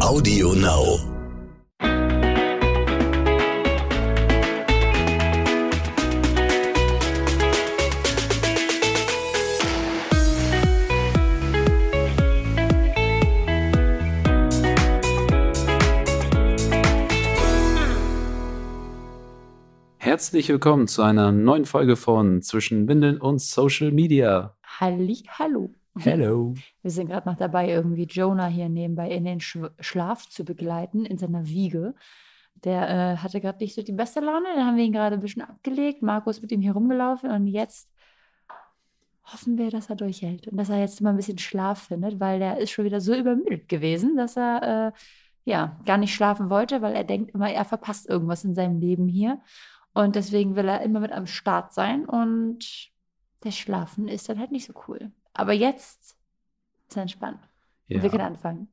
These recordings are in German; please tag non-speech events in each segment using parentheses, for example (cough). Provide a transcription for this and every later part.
Audio Now. Herzlich willkommen zu einer neuen Folge von Zwischen Windeln und Social Media. Halli, hallo. Hello. (laughs) Wir sind gerade noch dabei, irgendwie Jonah hier nebenbei in den Sch Schlaf zu begleiten, in seiner Wiege. Der äh, hatte gerade nicht so die beste Laune, dann haben wir ihn gerade ein bisschen abgelegt. Markus mit ihm hier rumgelaufen und jetzt hoffen wir, dass er durchhält und dass er jetzt mal ein bisschen Schlaf findet, weil der ist schon wieder so übermüdet gewesen, dass er äh, ja gar nicht schlafen wollte, weil er denkt immer, er verpasst irgendwas in seinem Leben hier. Und deswegen will er immer mit am Start sein und das Schlafen ist dann halt nicht so cool. Aber jetzt ist entspannt. Ja. Wir können anfangen.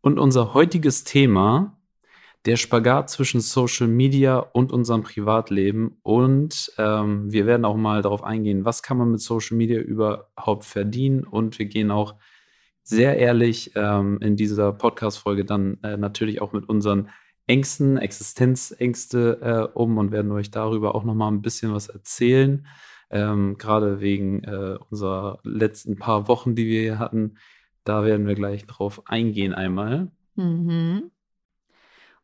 Und unser heutiges Thema, der Spagat zwischen Social Media und unserem Privatleben. Und ähm, wir werden auch mal darauf eingehen, was kann man mit Social Media überhaupt verdienen. Und wir gehen auch sehr ehrlich ähm, in dieser Podcast-Folge dann äh, natürlich auch mit unseren Ängsten, Existenzängste äh, um und werden euch darüber auch nochmal ein bisschen was erzählen. Ähm, Gerade wegen äh, unserer letzten paar Wochen, die wir hier hatten. Da werden wir gleich drauf eingehen einmal. Mhm.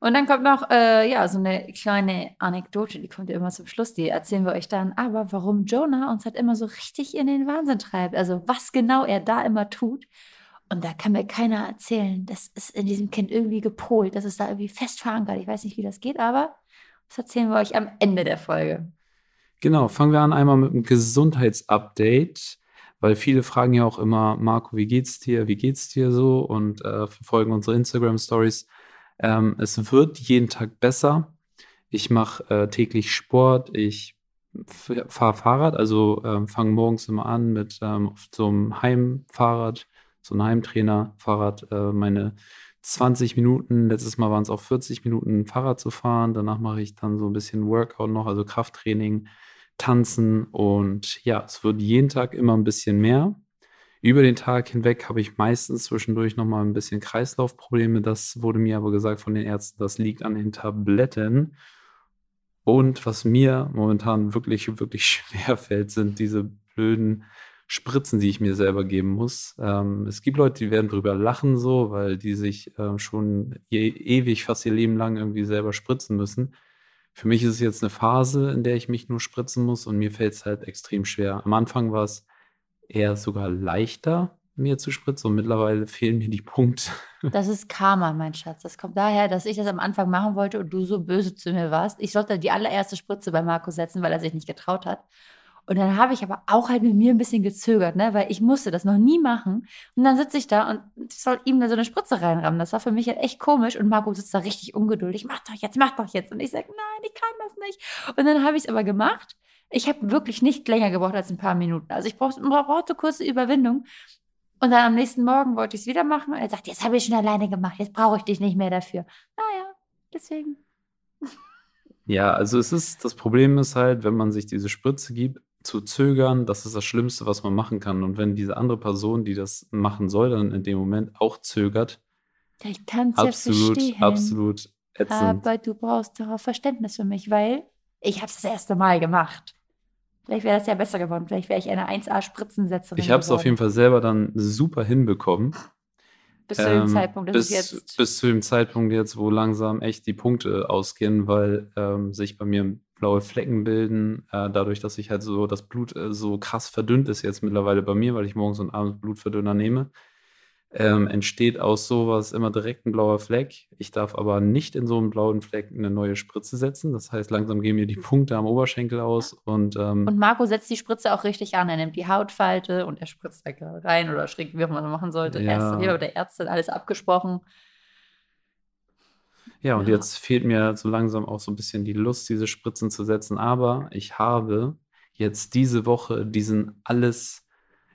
Und dann kommt noch äh, ja, so eine kleine Anekdote, die kommt ja immer zum Schluss, die erzählen wir euch dann. Aber warum Jonah uns halt immer so richtig in den Wahnsinn treibt, also was genau er da immer tut. Und da kann mir keiner erzählen, das ist in diesem Kind irgendwie gepolt, das ist da irgendwie fest verankert. Ich weiß nicht, wie das geht, aber das erzählen wir euch am Ende der Folge. Genau, fangen wir an einmal mit einem Gesundheitsupdate, weil viele fragen ja auch immer, Marco, wie geht's dir, wie geht's dir so und äh, verfolgen unsere Instagram-Stories. Ähm, es wird jeden Tag besser. Ich mache äh, täglich Sport, ich fahre Fahrrad, also ähm, fange morgens immer an mit ähm, so einem Heimfahrrad, so einem Heimtrainer-Fahrrad, äh, meine 20 Minuten, letztes Mal waren es auch 40 Minuten Fahrrad zu fahren. Danach mache ich dann so ein bisschen Workout noch, also Krafttraining, Tanzen und ja, es wird jeden Tag immer ein bisschen mehr. Über den Tag hinweg habe ich meistens zwischendurch nochmal ein bisschen Kreislaufprobleme. Das wurde mir aber gesagt von den Ärzten, das liegt an den Tabletten. Und was mir momentan wirklich, wirklich (laughs) schwer fällt, sind diese blöden Spritzen, die ich mir selber geben muss. Ähm, es gibt Leute, die werden drüber lachen, so, weil die sich äh, schon je, ewig, fast ihr Leben lang irgendwie selber spritzen müssen. Für mich ist es jetzt eine Phase, in der ich mich nur spritzen muss und mir fällt es halt extrem schwer. Am Anfang war es eher sogar leichter, mir zu spritzen und mittlerweile fehlen mir die Punkte. (laughs) Das ist Karma, mein Schatz. Das kommt daher, dass ich das am Anfang machen wollte und du so böse zu mir warst. Ich sollte die allererste Spritze bei Marco setzen, weil er sich nicht getraut hat. Und dann habe ich aber auch halt mit mir ein bisschen gezögert, ne? weil ich musste das noch nie machen. Und dann sitze ich da und soll ihm da so eine Spritze reinrammen. Das war für mich halt echt komisch. Und Marco sitzt da richtig ungeduldig. Mach doch jetzt, mach doch jetzt. Und ich sage, nein, ich kann das nicht. Und dann habe ich es aber gemacht. Ich habe wirklich nicht länger gebraucht als ein paar Minuten. Also ich brauchte, brauchte kurze Überwindung. Und dann am nächsten Morgen wollte ich es wieder machen. Und er sagt, jetzt habe ich schon alleine gemacht. Jetzt brauche ich dich nicht mehr dafür. Naja, deswegen. Ja, also es ist, das Problem ist halt, wenn man sich diese Spritze gibt, zu zögern, das ist das Schlimmste, was man machen kann. Und wenn diese andere Person, die das machen soll, dann in dem Moment auch zögert, Ich kann es ja absolut, verstehen. absolut ätzend. Aber du brauchst darauf Verständnis für mich, weil ich habe es das erste Mal gemacht. Vielleicht wäre das ja besser geworden. Vielleicht wäre ich eine 1A-Spritzensetzerin Ich habe es auf jeden. Fall selber dann super hinbekommen. Bis zu dem Ähm, Zeitpunkt, bis, jetzt... bis zu dem Zeitpunkt jetzt, wo langsam echt die Punkte ausgehen, weil ähm, sich bei mir blaue Flecken bilden, äh, dadurch, dass ich halt so das Blut äh, so krass verdünnt ist jetzt mittlerweile bei mir, weil ich morgens und abends Blutverdünner nehme, ähm, entsteht aus sowas immer direkt ein blauer Fleck. Ich darf aber nicht in so einen blauen Fleck eine neue Spritze setzen. Das heißt, langsam gehen mir die Punkte am Oberschenkel aus und, ähm, Und Marco setzt die Spritze auch richtig an. Er nimmt die Hautfalte und er spritzt da rein oder schräg, wie auch immer man machen sollte. Ja. Erst hier mit der Ärztin alles abgesprochen. Ja, und Ja. jetzt fehlt mir so langsam auch so ein bisschen die Lust, diese Spritzen zu setzen. Aber ich habe jetzt diese Woche diesen alles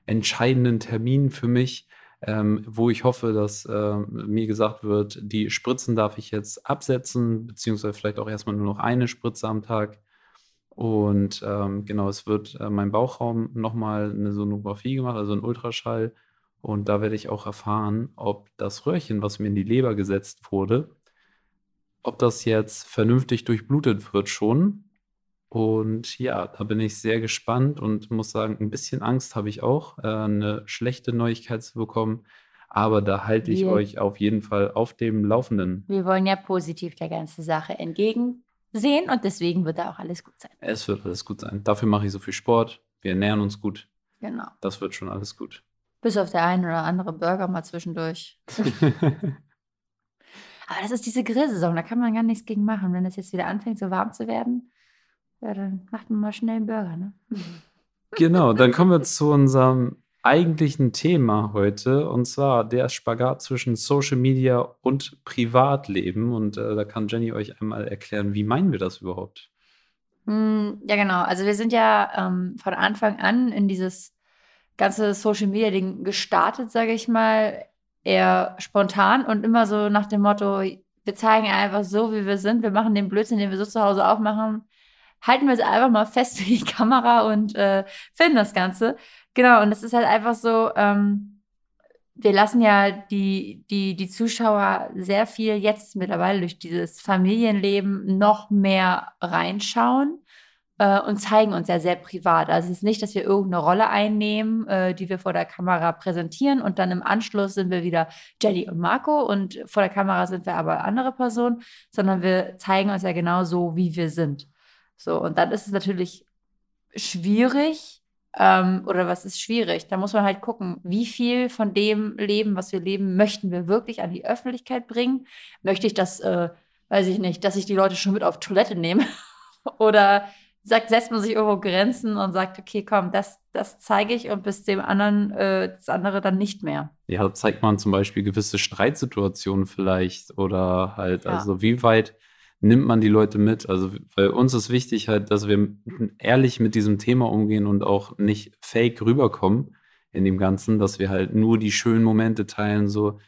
entscheidenden Termin für mich, ähm, wo ich hoffe, dass ähm, mir gesagt wird, die Spritzen darf ich jetzt absetzen, beziehungsweise vielleicht auch erstmal nur noch eine Spritze am Tag. Und ähm, genau, es wird äh, mein Bauchraum nochmal eine Sonographie gemacht, also ein Ultraschall. Und da werde ich auch erfahren, ob das Röhrchen, was mir in die Leber gesetzt wurde, ob das jetzt vernünftig durchblutet wird schon. Und ja, da bin ich sehr gespannt und muss sagen, ein bisschen Angst habe ich auch, äh, 'ne schlechte Neuigkeit zu bekommen. Aber da halte ich Wir euch auf jeden Fall auf dem Laufenden. wir wollen ja positiv der ganzen Sache entgegensehen und deswegen wird da auch alles gut sein. Es wird alles gut sein. Dafür mache ich so viel Sport. Wir ernähren uns gut. Genau. Das wird schon alles gut. Bis auf der ein oder andere Burger mal zwischendurch. (laughs) Aber das ist diese Grillsaison, da kann man gar nichts gegen machen. Wenn es jetzt wieder anfängt, so warm zu werden, ja, dann macht man mal schnell einen Burger, ne? Genau, dann kommen wir zu unserem eigentlichen Thema heute, und zwar der Spagat zwischen Social Media und Privatleben. Und, äh, da kann Jenny euch einmal erklären, wie meinen wir das überhaupt? Hm, ja, genau. Also wir sind ja ähm, von Anfang an in dieses ganze Social Media Ding gestartet, sage ich mal, eher spontan und immer so nach dem Motto, wir zeigen einfach so, wie wir sind, wir machen den Blödsinn, den wir so zu Hause auch machen, halten wir es einfach mal fest für die Kamera und äh, filmen das Ganze. Genau, und es ist halt einfach so, ähm, wir lassen ja die, die, die Zuschauer sehr viel jetzt mittlerweile durch dieses Familienleben noch mehr reinschauen äh, und zeigen uns ja sehr privat. Also es ist nicht, dass wir irgendeine Rolle einnehmen, äh, die wir vor der Kamera präsentieren und dann im Anschluss sind wir wieder Jenny und Marco und vor der Kamera sind wir aber andere Personen, sondern wir zeigen uns ja genau so, wie wir sind. So, und dann ist es natürlich schwierig, ähm, oder was ist schwierig? Da muss man halt gucken, wie viel von dem Leben, was wir leben, möchten wir wirklich an die Öffentlichkeit bringen? Möchte ich das, äh, weiß ich nicht, dass ich die Leute schon mit auf Toilette nehme? (laughs) oder sagt, setzt man sich irgendwo Grenzen und sagt, okay, komm, das, das zeige ich und bis dem anderen äh, das andere dann nicht mehr. Ja, zeigt man zum Beispiel gewisse Streitsituationen vielleicht oder halt, Ja. also wie weit nimmt man die Leute mit? Also, weil uns ist wichtig halt, dass wir ehrlich mit diesem Thema umgehen und auch nicht fake rüberkommen in dem Ganzen, dass wir halt nur die schönen Momente teilen, so.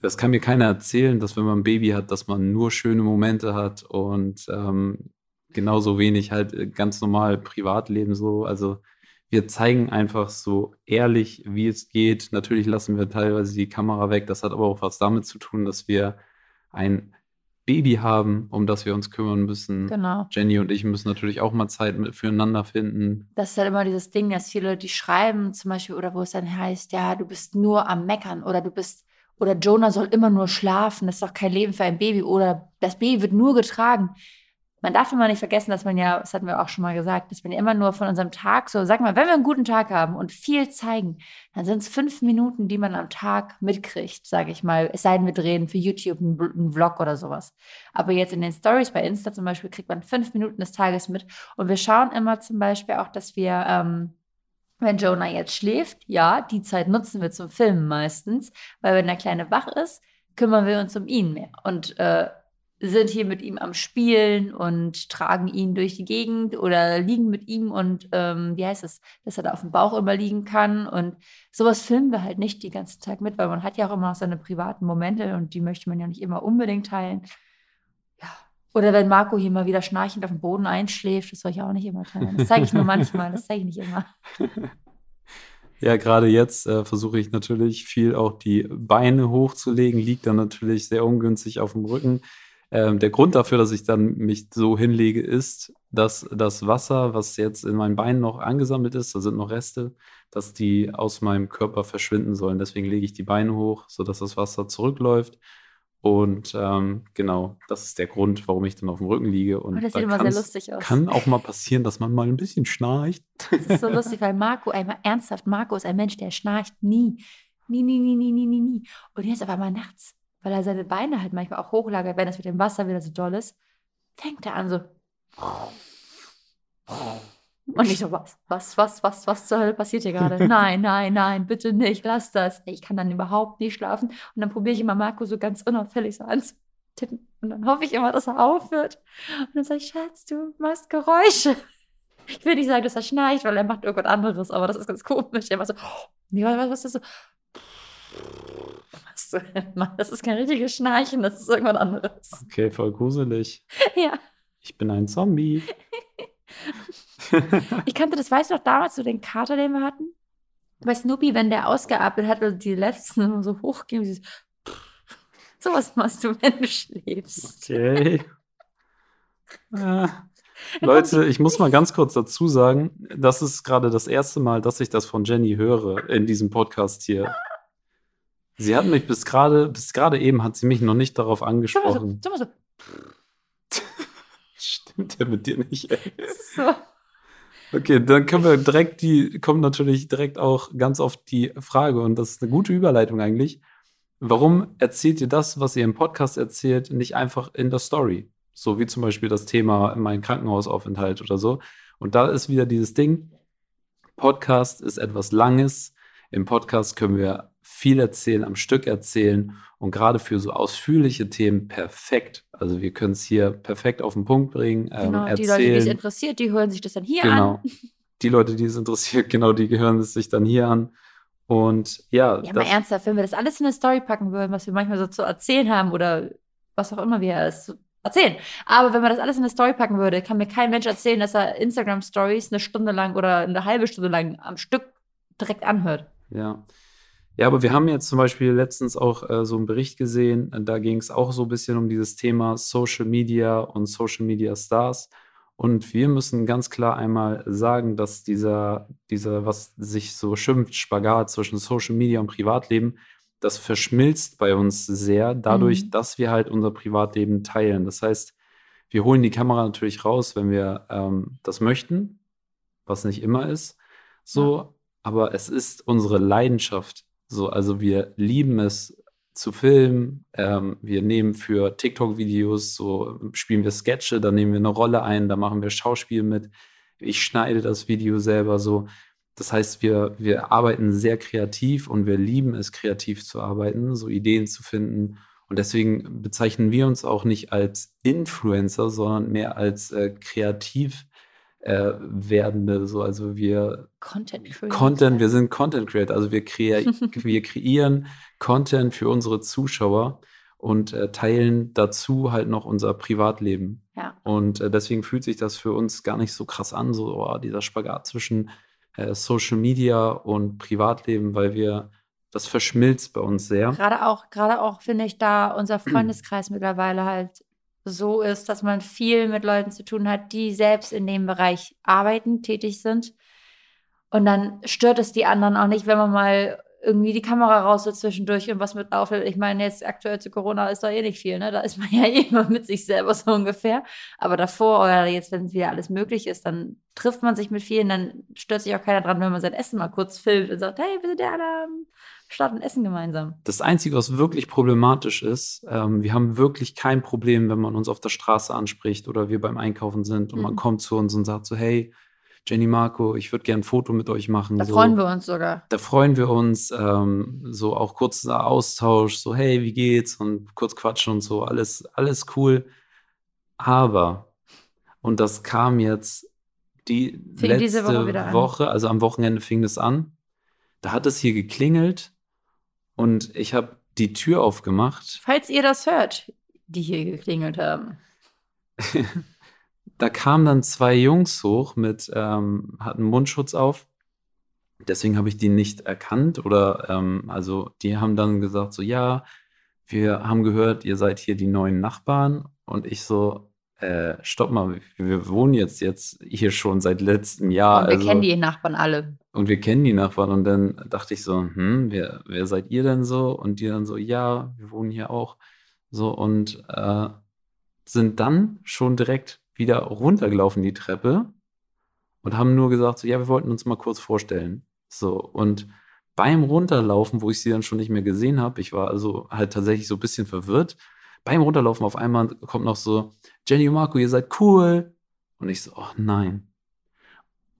Das kann mir keiner erzählen, dass wenn man ein Baby hat, dass man nur schöne Momente hat und ähm, genauso wenig halt äh, ganz normal Privatleben so. Also wir zeigen einfach so ehrlich, wie es geht. Natürlich lassen wir teilweise die Kamera weg. Das hat aber auch was damit zu tun, dass wir ein Baby haben, um das wir uns kümmern müssen. Genau. Jenny und ich müssen natürlich auch mal Zeit mit, füreinander finden. Das ist halt immer dieses Ding, dass viele, die schreiben zum Beispiel, oder wo es dann heißt, ja, du bist nur am Meckern oder du bist, oder Jonah soll immer nur schlafen, das ist doch kein Leben für ein Baby oder das Baby wird nur getragen. Man darf immer nicht vergessen, dass man ja, das hatten wir auch schon mal gesagt, dass man ja immer nur von unserem Tag so, sag mal, wenn wir einen guten Tag haben und viel zeigen, dann sind es fünf Minuten, die man am Tag mitkriegt, sage ich mal. Es sei denn, wir drehen für YouTube einen, einen Vlog oder sowas. Aber jetzt in den Stories bei Insta zum Beispiel kriegt man fünf Minuten des Tages mit. Und wir schauen immer zum Beispiel auch, dass wir, ähm, wenn Jonah jetzt schläft, ja, die Zeit nutzen wir zum Filmen meistens, weil wenn der Kleine wach ist, kümmern wir uns um ihn mehr und äh, sind hier mit ihm am Spielen und tragen ihn durch die Gegend oder liegen mit ihm und ähm, wie heißt es, dass er da auf dem Bauch immer liegen kann und sowas filmen wir halt nicht den ganzen Tag mit, weil man hat ja auch immer noch seine privaten Momente und die möchte man ja nicht immer unbedingt teilen. Ja. Oder wenn Marco hier mal wieder schnarchend auf dem Boden einschläft, das soll ich auch nicht immer teilen. Das zeige ich nur manchmal, das zeige ich nicht immer. (laughs) Ja, gerade jetzt äh, versuche ich natürlich viel auch die Beine hochzulegen, liegt dann natürlich sehr ungünstig auf dem Rücken. Ähm, der Grund dafür, dass ich dann mich so hinlege, ist, dass das Wasser, was jetzt in meinen Beinen noch angesammelt ist, da sind noch Reste, dass die aus meinem Körper verschwinden sollen. Deswegen lege ich die Beine hoch, sodass das Wasser zurückläuft. Und ähm, genau, das ist der Grund, warum ich dann auf dem Rücken liege. Und Oh, das da sieht immer sehr lustig aus. kann auch mal passieren, dass man mal ein bisschen schnarcht. (laughs) Das ist so lustig, weil Marco, einmal ernsthaft, Marco ist ein Mensch, der schnarcht nie. Nie, nie, nie, nie, nie, nie, nie. Und jetzt aber mal nachts, weil er seine Beine halt manchmal auch hochlagert, wenn das mit dem Wasser wieder so doll ist, fängt er an so. Und ich so, was, was, was, was, was zur Hölle passiert hier gerade? (laughs) Nein, nein, nein, bitte nicht, lass das. Ich kann dann überhaupt nicht schlafen. Und dann probiere ich immer Marco so ganz unauffällig so anzutippen. Und dann hoffe ich immer, dass er aufhört. Und dann sage ich, Schatz, du machst Geräusche. Ich will nicht sagen, dass er schnarcht, weil er macht irgendwas anderes, aber das ist ganz komisch. Er macht so, nee, was, was ist das so? Was (laughs) Mann, das ist kein richtiges Schnarchen, das ist irgendwas anderes. Okay, voll gruselig. (laughs) Ja. Ich bin ein Zombie. (laughs) Ich kannte das, weißt du noch damals, so den Kater, den wir hatten? Bei Snoopy, wenn der ausgeatmet hat und die letzten so hochgehen, dieses sowas machst du, wenn du schläfst. Okay. Äh, Leute, ich muss mal ganz kurz dazu sagen, das ist gerade das erste Mal, dass ich das von Jenny höre in diesem Podcast hier. Sie hat mich bis gerade, bis gerade eben hat sie mich noch nicht darauf angesprochen. So, so, (laughs) so. Stimmt ja mit dir nicht, ey. so. Okay, dann können wir direkt die, kommt natürlich direkt auch ganz oft die Frage, und das ist eine gute Überleitung eigentlich. Warum erzählt ihr das, was ihr im Podcast erzählt, nicht einfach in der Story? So wie zum Beispiel das Thema mein Krankenhausaufenthalt oder so. Und da ist wieder dieses Ding, Podcast ist etwas Langes. Im Podcast können wir viel erzählen, am Stück erzählen und gerade für so ausführliche Themen perfekt. Also wir können es hier perfekt auf den Punkt bringen. Ähm, Genau, die erzählen. Leute, die es interessiert, die hören sich das dann hier Genau. an. (laughs) Die Leute, die es interessiert, genau, die gehören es sich dann hier an. Und ja, Ja, mal ernsthaft, wenn wir das alles in eine Story packen würden, was wir manchmal so zu erzählen haben oder was auch immer wir es erzählen. Aber wenn man das alles in eine Story packen würde, kann mir kein Mensch erzählen, dass er Instagram-Stories eine Stunde lang oder eine halbe Stunde lang am Stück direkt anhört. ja. Ja, aber wir haben jetzt zum Beispiel letztens auch äh, so einen Bericht gesehen, da ging es auch so ein bisschen um dieses Thema Social Media und Social Media Stars. Und wir müssen ganz klar einmal sagen, dass dieser, dieser, was sich so schimpft, Spagat zwischen Social Media und Privatleben, das verschmilzt bei uns sehr, dadurch, Mhm. dass wir halt unser Privatleben teilen. Das heißt, wir holen die Kamera natürlich raus, wenn wir ähm, das möchten, was nicht immer ist. So, aber es ist unsere Leidenschaft. So, also wir lieben es zu filmen. Ähm, wir nehmen für TikTok-Videos, so spielen wir Sketche, da nehmen wir eine Rolle ein, da machen wir Schauspiel mit. Ich schneide das Video selber so. Das heißt, wir, wir arbeiten sehr kreativ und wir lieben es, kreativ zu arbeiten, so Ideen zu finden. Und deswegen bezeichnen wir uns auch nicht als Influencer, sondern mehr als äh, kreativ äh, werdende. So, also wir Content Creator. Content, wir sind Content Creator, also wir, krea (laughs) wir kreieren Content für unsere Zuschauer und äh, teilen dazu halt noch unser Privatleben. Ja. Und äh, deswegen fühlt sich das für uns gar nicht so krass an, so oh, dieser Spagat zwischen äh, Social Media und Privatleben, weil wir, das verschmilzt bei uns sehr. Gerade auch, gerade auch finde ich, da unser (clears throat) Freundeskreis mittlerweile halt so ist, dass man viel mit Leuten zu tun hat, die selbst in dem Bereich arbeiten, tätig sind. Und dann stört es die anderen auch nicht, wenn man mal irgendwie die Kamera raus so zwischendurch und was mit aufhält. Ich meine, jetzt aktuell zu Corona ist da eh nicht viel, ne? Da ist man (laughs) ja immer mit sich selber so ungefähr. Aber davor oder jetzt, wenn wieder alles möglich ist, dann trifft man sich mit vielen, dann stört sich auch keiner dran, wenn man sein Essen mal kurz filmt und sagt, hey, wir sind ja Start und essen gemeinsam. Das Einzige, was wirklich problematisch ist, ähm, wir haben wirklich kein Problem, wenn man uns auf der Straße anspricht oder wir beim Einkaufen sind und man Mhm. kommt zu uns und sagt so, hey, Jenny Marco, ich würde gerne ein Foto mit euch machen. Da so. freuen wir uns sogar. Da freuen wir uns, ähm, so auch kurzer Austausch, so hey, wie geht's und kurz quatschen und so, alles, alles cool. Aber, und das kam jetzt die Fing letzte diese Woche. Woche, also am Wochenende fing das an, da hat es hier geklingelt und ich habe die Tür aufgemacht. Falls ihr das hört, die hier geklingelt haben. (laughs) da kamen dann zwei Jungs hoch mit, ähm, hatten Mundschutz auf. Deswegen habe ich die nicht erkannt oder, ähm, also die haben dann gesagt so, ja, wir haben gehört, ihr seid hier die neuen Nachbarn und ich so, äh, stopp mal, wir, wohnen jetzt jetzt hier schon seit letztem Jahr. und wir also, kennen die Nachbarn alle. Und wir kennen die Nachbarn und dann dachte ich so, hm, wer, wer seid ihr denn so? Und die dann so, ja, wir wohnen hier auch. So und äh, sind dann schon direkt wieder runtergelaufen die Treppe und haben nur gesagt, so, ja, wir wollten uns mal kurz vorstellen. So und beim Runterlaufen, wo ich sie dann schon nicht mehr gesehen habe, ich war also halt tatsächlich so ein bisschen verwirrt. Beim Runterlaufen auf einmal kommt noch so, Jenny und Marco, ihr seid cool. Und ich so, oh nein.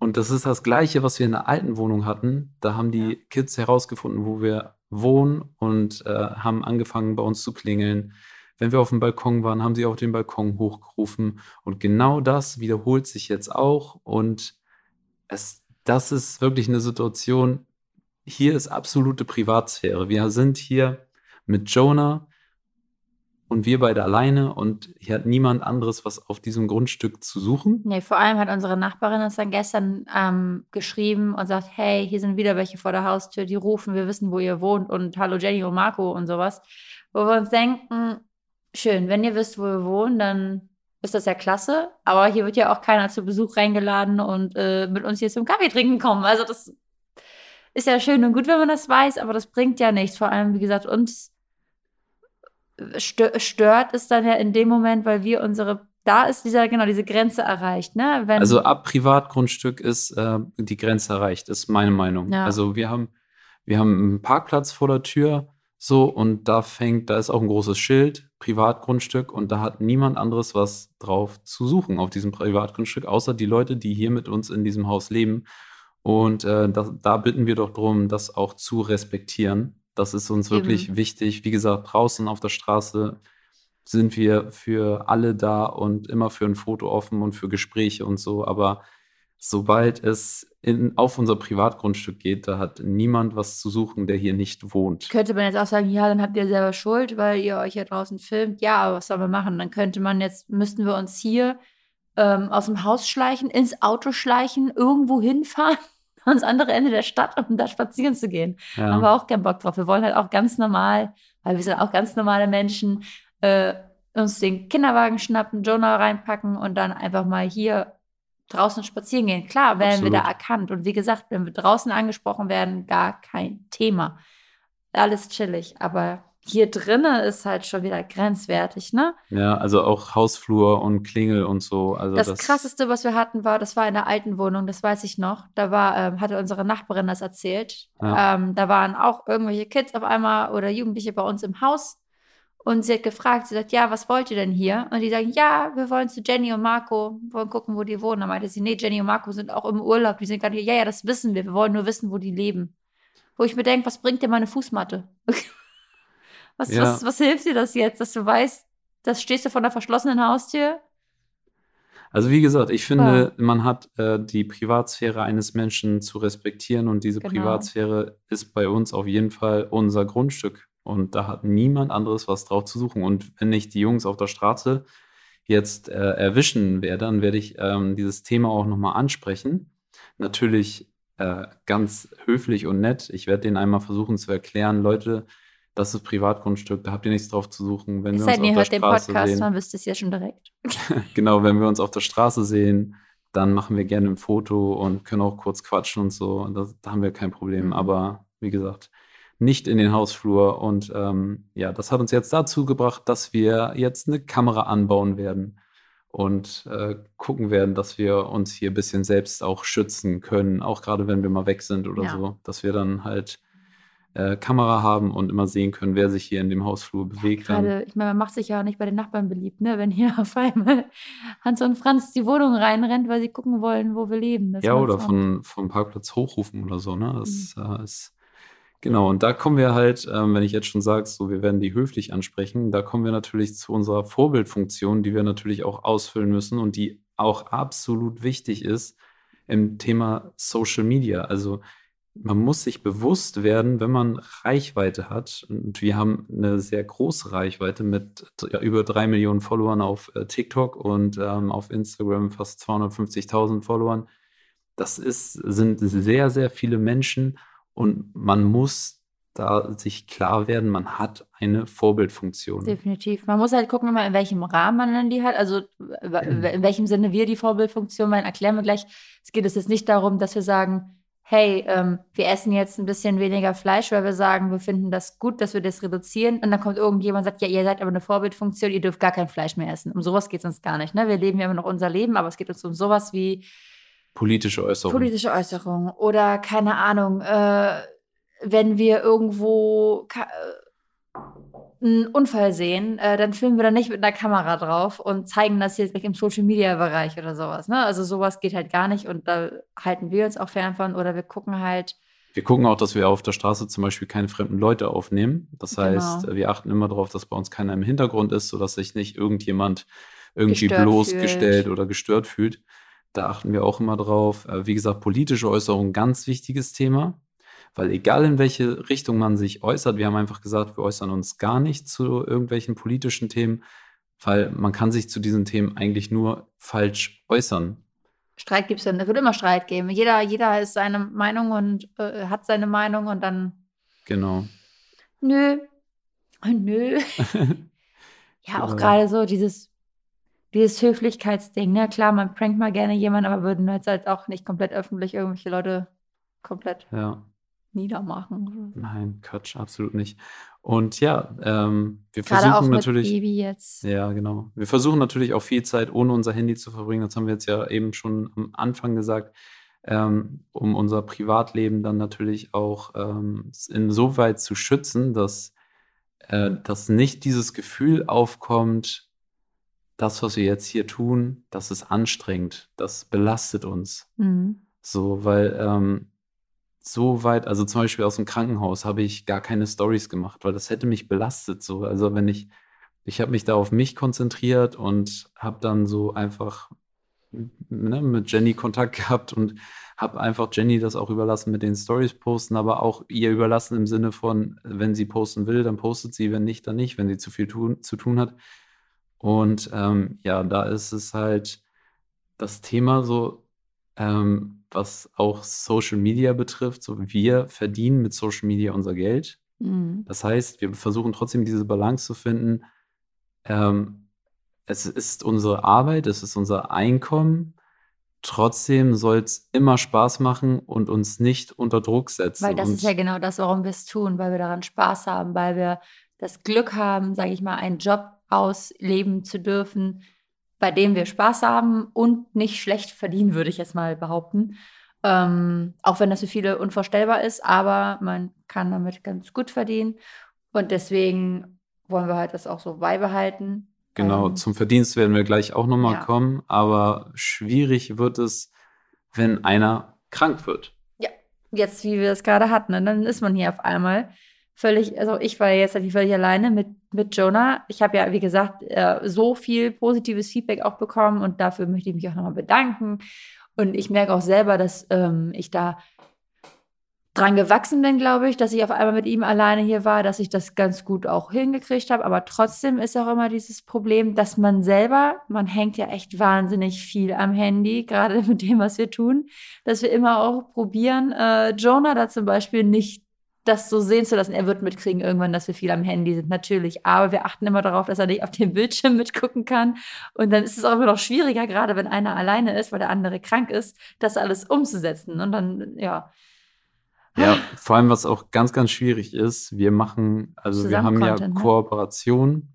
Und das ist das Gleiche, was wir in der alten Wohnung hatten. Da haben die Ja. Kids herausgefunden, wo wir wohnen und äh, haben angefangen, bei uns zu klingeln. Wenn wir auf dem Balkon waren, haben sie auf den Balkon hochgerufen. Und genau das wiederholt sich jetzt auch. Und es, das ist wirklich eine Situation, hier ist absolute Privatsphäre. Wir sind hier mit Jonah und wir beide alleine und hier hat niemand anderes was auf diesem Grundstück zu suchen. Nee, vor allem hat unsere Nachbarin uns dann gestern ähm, geschrieben und sagt, hey, hier sind wieder welche vor der Haustür, die rufen, wir wissen, wo ihr wohnt und hallo Jenny und Marco und sowas. Wo wir uns denken, schön, wenn ihr wisst, wo wir wohnen, dann ist das ja klasse. Aber hier wird ja auch keiner zu Besuch reingeladen und äh, mit uns hier zum Kaffee trinken kommen. Also das ist ja schön und gut, wenn man das weiß, aber das bringt ja nichts. Vor allem, wie gesagt, uns stört es dann ja in dem Moment, weil wir unsere, da ist dieser, genau, diese Grenze erreicht, ne? Wenn, also ab Privatgrundstück ist äh, die Grenze erreicht, ist meine Meinung. Ja. Also wir haben, wir haben einen Parkplatz vor der Tür, so, und da fängt, da ist auch ein großes Schild, Privatgrundstück, und da hat niemand anderes was drauf zu suchen auf diesem Privatgrundstück, außer die Leute, die hier mit uns in diesem Haus leben. Und äh, da, da bitten wir doch darum, das auch zu respektieren. Das ist uns Eben. wirklich wichtig. Wie gesagt, draußen auf der Straße sind wir für alle da und immer für ein Foto offen und für Gespräche und so. Aber sobald es in, auf unser Privatgrundstück geht, da hat niemand was zu suchen, der hier nicht wohnt. Könnte man jetzt auch sagen, ja, dann habt ihr selber Schuld, weil ihr euch hier draußen filmt. Ja, aber was sollen wir machen? Dann könnte man jetzt, müssten wir uns hier ähm, aus dem Haus schleichen, ins Auto schleichen, irgendwo hinfahren ans andere Ende der Stadt, um da spazieren zu gehen. Ja. Haben wir auch keinen Bock drauf. Wir wollen halt auch ganz normal, weil wir sind auch ganz normale Menschen, äh, uns den Kinderwagen schnappen, Jonah reinpacken und dann einfach mal hier draußen spazieren gehen. Klar, werden Absolut. wir da erkannt. Und wie gesagt, wenn wir draußen angesprochen werden, gar kein Thema. Alles chillig. Aber hier drinnen ist halt schon wieder grenzwertig, ne? Ja, also auch Hausflur und Klingel und so. Also das, das krasseste, was wir hatten, war, das war in der alten Wohnung, das weiß ich noch. Da war, ähm, hatte unsere Nachbarin das erzählt. Ja. Ähm, da waren auch irgendwelche Kids auf einmal oder Jugendliche bei uns im Haus. Und sie hat gefragt, sie sagt, ja, was wollt ihr denn hier? Und die sagen, ja, wir wollen zu Jenny und Marco, wollen gucken, wo die wohnen. Dann meinte sie, nee, Jenny und Marco sind auch im Urlaub, die sind gerade hier. Ja, ja, das wissen wir, wir wollen nur wissen, wo die leben. Wo ich mir denke, was bringt dir meine Fußmatte? (laughs) Was, ja. was, was hilft dir das jetzt, dass du weißt, das stehst du vor einer verschlossenen Haustür? Also wie gesagt, ich finde, ja. man hat äh, die Privatsphäre eines Menschen zu respektieren und diese genau. Privatsphäre ist bei uns auf jeden Fall unser Grundstück und da hat niemand anderes was drauf zu suchen. Und wenn ich die Jungs auf der Straße jetzt äh, erwischen werde, dann werde ich ähm, dieses Thema auch nochmal ansprechen. Natürlich äh, ganz höflich und nett. Ich werde denen einmal versuchen zu erklären, Leute, das ist Privatgrundstück, da habt ihr nichts drauf zu suchen. Wenn wir uns auf der Straße Podcast, sehen, dann wisst ihr es ja schon direkt. (laughs) genau, wenn wir uns auf der Straße sehen, dann machen wir gerne ein Foto und können auch kurz quatschen und so. Das, da haben wir kein Problem. Mhm. Aber wie gesagt, nicht in den Hausflur. Und ähm, ja, das hat uns jetzt dazu gebracht, dass wir jetzt eine Kamera anbauen werden und äh, gucken werden, dass wir uns hier ein bisschen selbst auch schützen können, auch gerade wenn wir mal weg sind oder ja. so, dass wir dann halt äh, Kamera haben und immer sehen können, wer sich hier in dem Hausflur bewegt. Ja, gerade, ich meine, man macht sich ja auch nicht bei den Nachbarn beliebt, ne? wenn hier (laughs) auf einmal Hans und Franz die Wohnung reinrennt, weil sie gucken wollen, wo wir leben. Ja, oder von, vom Parkplatz hochrufen oder so. Ne? Das mhm. äh, ist Genau, und da kommen wir halt, ähm, wenn ich jetzt schon sage, so wir werden die höflich ansprechen, da kommen wir natürlich zu unserer Vorbildfunktion, die wir natürlich auch ausfüllen müssen und die auch absolut wichtig ist im Thema Social Media. Also man muss sich bewusst werden, wenn man Reichweite hat, und wir haben eine sehr große Reichweite mit ja, über drei Millionen Followern auf äh, TikTok und ähm, auf Instagram fast 250.000 Followern. Das ist, sind sehr, sehr viele Menschen und man muss da sich klar werden, man hat eine Vorbildfunktion. Definitiv. Man muss halt gucken, in welchem Rahmen man dann die hat. Also in welchem Sinne wir die Vorbildfunktion meinen, erklären wir gleich. Es geht jetzt nicht darum, dass wir sagen, hey, ähm, wir essen jetzt ein bisschen weniger Fleisch, weil wir sagen, wir finden das gut, dass wir das reduzieren. Und dann kommt irgendjemand und sagt, ja, ihr seid aber eine Vorbildfunktion, ihr dürft gar kein Fleisch mehr essen. Um sowas geht es uns gar nicht. Ne? Wir leben ja immer noch unser Leben, aber es geht uns um sowas wie politische Äußerungen. Politische Äußerungen. Oder keine Ahnung, äh, wenn wir irgendwo einen Unfall sehen, äh, dann filmen wir da nicht mit einer Kamera drauf und zeigen das jetzt im Social Media Bereich oder sowas. Ne? Also sowas geht halt gar nicht und da halten wir uns auch fern von oder wir gucken halt. Wir gucken auch, dass wir auf der Straße zum Beispiel keine fremden Leute aufnehmen. Das genau. heißt, wir achten immer darauf, dass bei uns keiner im Hintergrund ist, sodass sich nicht irgendjemand irgendwie gestört bloßgestellt fühlt. oder gestört fühlt. Da achten wir auch immer drauf. Äh, wie gesagt, politische Äußerungen, ganz wichtiges Thema Weil egal in welche Richtung man sich äußert, wir haben einfach gesagt, wir äußern uns gar nicht zu irgendwelchen politischen Themen, weil man kann sich zu diesen Themen eigentlich nur falsch äußern. Streit gibt es ja, es wird immer Streit geben. Jeder, jeder ist seine Meinung und äh, hat seine Meinung und dann. Genau. Nö. Nö. (laughs) ja, auch genau. gerade so dieses, dieses Höflichkeitsding. Ne? Klar, man prankt mal gerne jemanden, aber würden jetzt halt auch nicht komplett öffentlich irgendwelche Leute komplett ja. Niedermachen. Nein, Quatsch, absolut nicht. Und ja, ähm, wir Gerade versuchen natürlich. Baby jetzt. Ja, genau. Wir versuchen natürlich auch viel Zeit ohne unser Handy zu verbringen. Das haben wir jetzt ja eben schon am Anfang gesagt, ähm, um unser Privatleben dann natürlich auch ähm, insoweit zu schützen, dass, äh, dass nicht dieses Gefühl aufkommt, das, was wir jetzt hier tun, das ist anstrengend, das belastet uns. Mhm. So, weil ähm, so weit, also zum Beispiel aus dem Krankenhaus habe ich gar keine Stories gemacht, weil das hätte mich belastet. So, also wenn ich, ich habe mich da auf mich konzentriert und habe dann so einfach ne, mit Jenny Kontakt (laughs) gehabt und habe einfach Jenny das auch überlassen mit den Stories posten, aber auch ihr überlassen im Sinne von, wenn sie posten will, dann postet sie, wenn nicht, dann nicht, wenn sie zu viel tun, zu tun hat. Und ähm, ja, da ist es halt das Thema so, ähm, was auch Social Media betrifft. So, wir verdienen mit Social Media unser Geld. Mhm. Das heißt, wir versuchen trotzdem diese Balance zu finden. Ähm, es ist unsere Arbeit, es ist unser Einkommen. Trotzdem soll es immer Spaß machen und uns nicht unter Druck setzen. Weil das und ist ja genau das, warum wir es tun, weil wir daran Spaß haben, weil wir das Glück haben, sage ich mal, einen Job ausleben zu dürfen, bei dem wir Spaß haben und nicht schlecht verdienen, würde ich jetzt mal behaupten. Ähm, auch wenn das für viele unvorstellbar ist, aber man kann damit ganz gut verdienen. Und deswegen wollen wir halt das auch so beibehalten. Genau, ähm, zum Verdienst werden wir gleich auch nochmal ja. kommen, aber schwierig wird es, wenn einer krank wird. Ja, jetzt wie wir es gerade hatten, ne? dann ist man hier auf einmal völlig, also ich war jetzt natürlich völlig alleine mit, mit Jonah. Ich habe ja, wie gesagt, äh, so viel positives Feedback auch bekommen und dafür möchte ich mich auch nochmal bedanken. Und ich merke auch selber, dass ähm, ich da dran gewachsen bin, glaube ich, dass ich auf einmal mit ihm alleine hier war, dass ich das ganz gut auch hingekriegt habe. Aber trotzdem ist auch immer dieses Problem, dass man selber, man hängt ja echt wahnsinnig viel am Handy, (laughs) gerade mit dem, was wir tun, dass wir immer auch probieren, äh, Jonah da zum Beispiel nicht das so sehen zu lassen. Er wird mitkriegen irgendwann, dass wir viel am Handy sind, natürlich. Aber wir achten immer darauf, dass er nicht auf dem Bildschirm mitgucken kann. Und dann ist es auch immer noch schwieriger, gerade wenn einer alleine ist, weil der andere krank ist, das alles umzusetzen. Und dann, ja. Ja, vor allem, was auch ganz, ganz schwierig ist, wir machen, also wir haben ja ne? Kooperation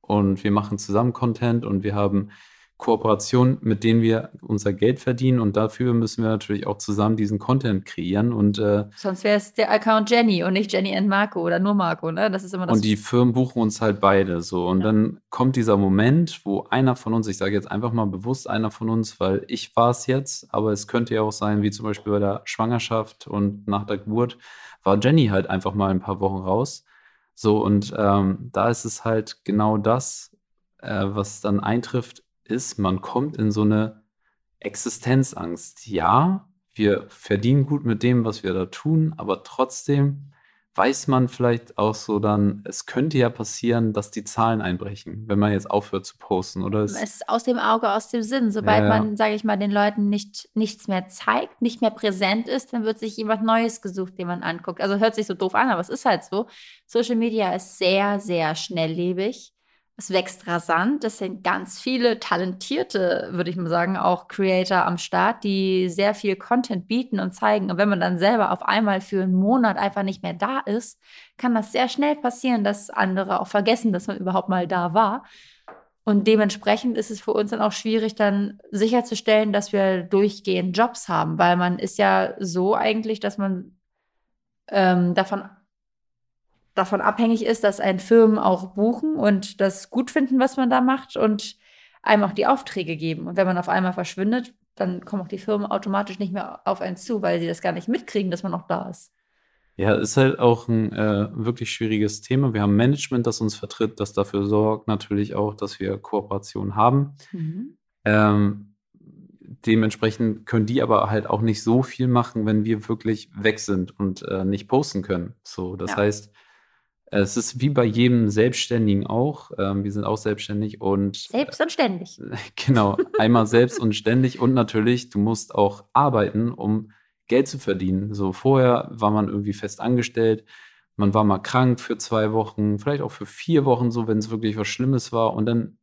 und wir machen zusammen Content und wir haben Kooperationen, mit denen wir unser Geld verdienen und dafür müssen wir natürlich auch zusammen diesen Content kreieren und äh, sonst wäre es der Account Jenny und nicht Jenny and Marco oder nur Marco, ne? Das ist immer das. Und die Firmen buchen uns halt beide so und ja. dann kommt dieser Moment, wo einer von uns, ich sage jetzt einfach mal bewusst einer von uns, weil ich war es jetzt, aber es könnte ja auch sein, wie zum Beispiel bei der Schwangerschaft und nach der Geburt war Jenny halt einfach mal ein paar Wochen raus. So und ähm, da ist es halt genau das, äh, was dann eintrifft ist, man kommt in so eine Existenzangst. Ja, wir verdienen gut mit dem, was wir da tun, aber trotzdem weiß man vielleicht auch so dann, es könnte ja passieren, dass die Zahlen einbrechen, wenn man jetzt aufhört zu posten, oder? Es, es ist aus dem Auge, aus dem Sinn. Sobald ja, ja. man, sage ich mal, den Leuten nicht, nichts mehr zeigt, nicht mehr präsent ist, dann wird sich jemand Neues gesucht, den man anguckt. Also hört sich so doof an, aber es ist halt so. Social Media ist sehr, sehr schnelllebig. Es wächst rasant. Es sind ganz viele talentierte, würde ich mal sagen, auch Creator am Start, die sehr viel Content bieten und zeigen. Und wenn man dann selber auf einmal für einen Monat einfach nicht mehr da ist, kann das sehr schnell passieren, dass andere auch vergessen, dass man überhaupt mal da war. Und dementsprechend ist es für uns dann auch schwierig, dann sicherzustellen, dass wir durchgehend Jobs haben, weil man ist ja so eigentlich, dass man ähm, davon davon abhängig ist, dass ein Firmen auch buchen und das gut finden, was man da macht und einem auch die Aufträge geben. Und wenn man auf einmal verschwindet, dann kommen auch die Firmen automatisch nicht mehr auf einen zu, weil sie das gar nicht mitkriegen, dass man noch da ist. Ja, ist halt auch ein äh, wirklich schwieriges Thema. Wir haben Management, das uns vertritt, das dafür sorgt natürlich auch, dass wir Kooperation haben. Mhm. Ähm, dementsprechend können die aber halt auch nicht so viel machen, wenn wir wirklich weg sind und äh, nicht posten können. So, das Ja. heißt, es ist wie bei jedem Selbstständigen auch. Ähm, wir sind auch selbstständig und Selbst und ständig. Genau, einmal selbst und ständig und natürlich, du musst auch arbeiten, um Geld zu verdienen. So vorher war man irgendwie fest angestellt, man war mal krank für zwei Wochen, vielleicht auch für vier Wochen so, wenn es wirklich was Schlimmes war und dann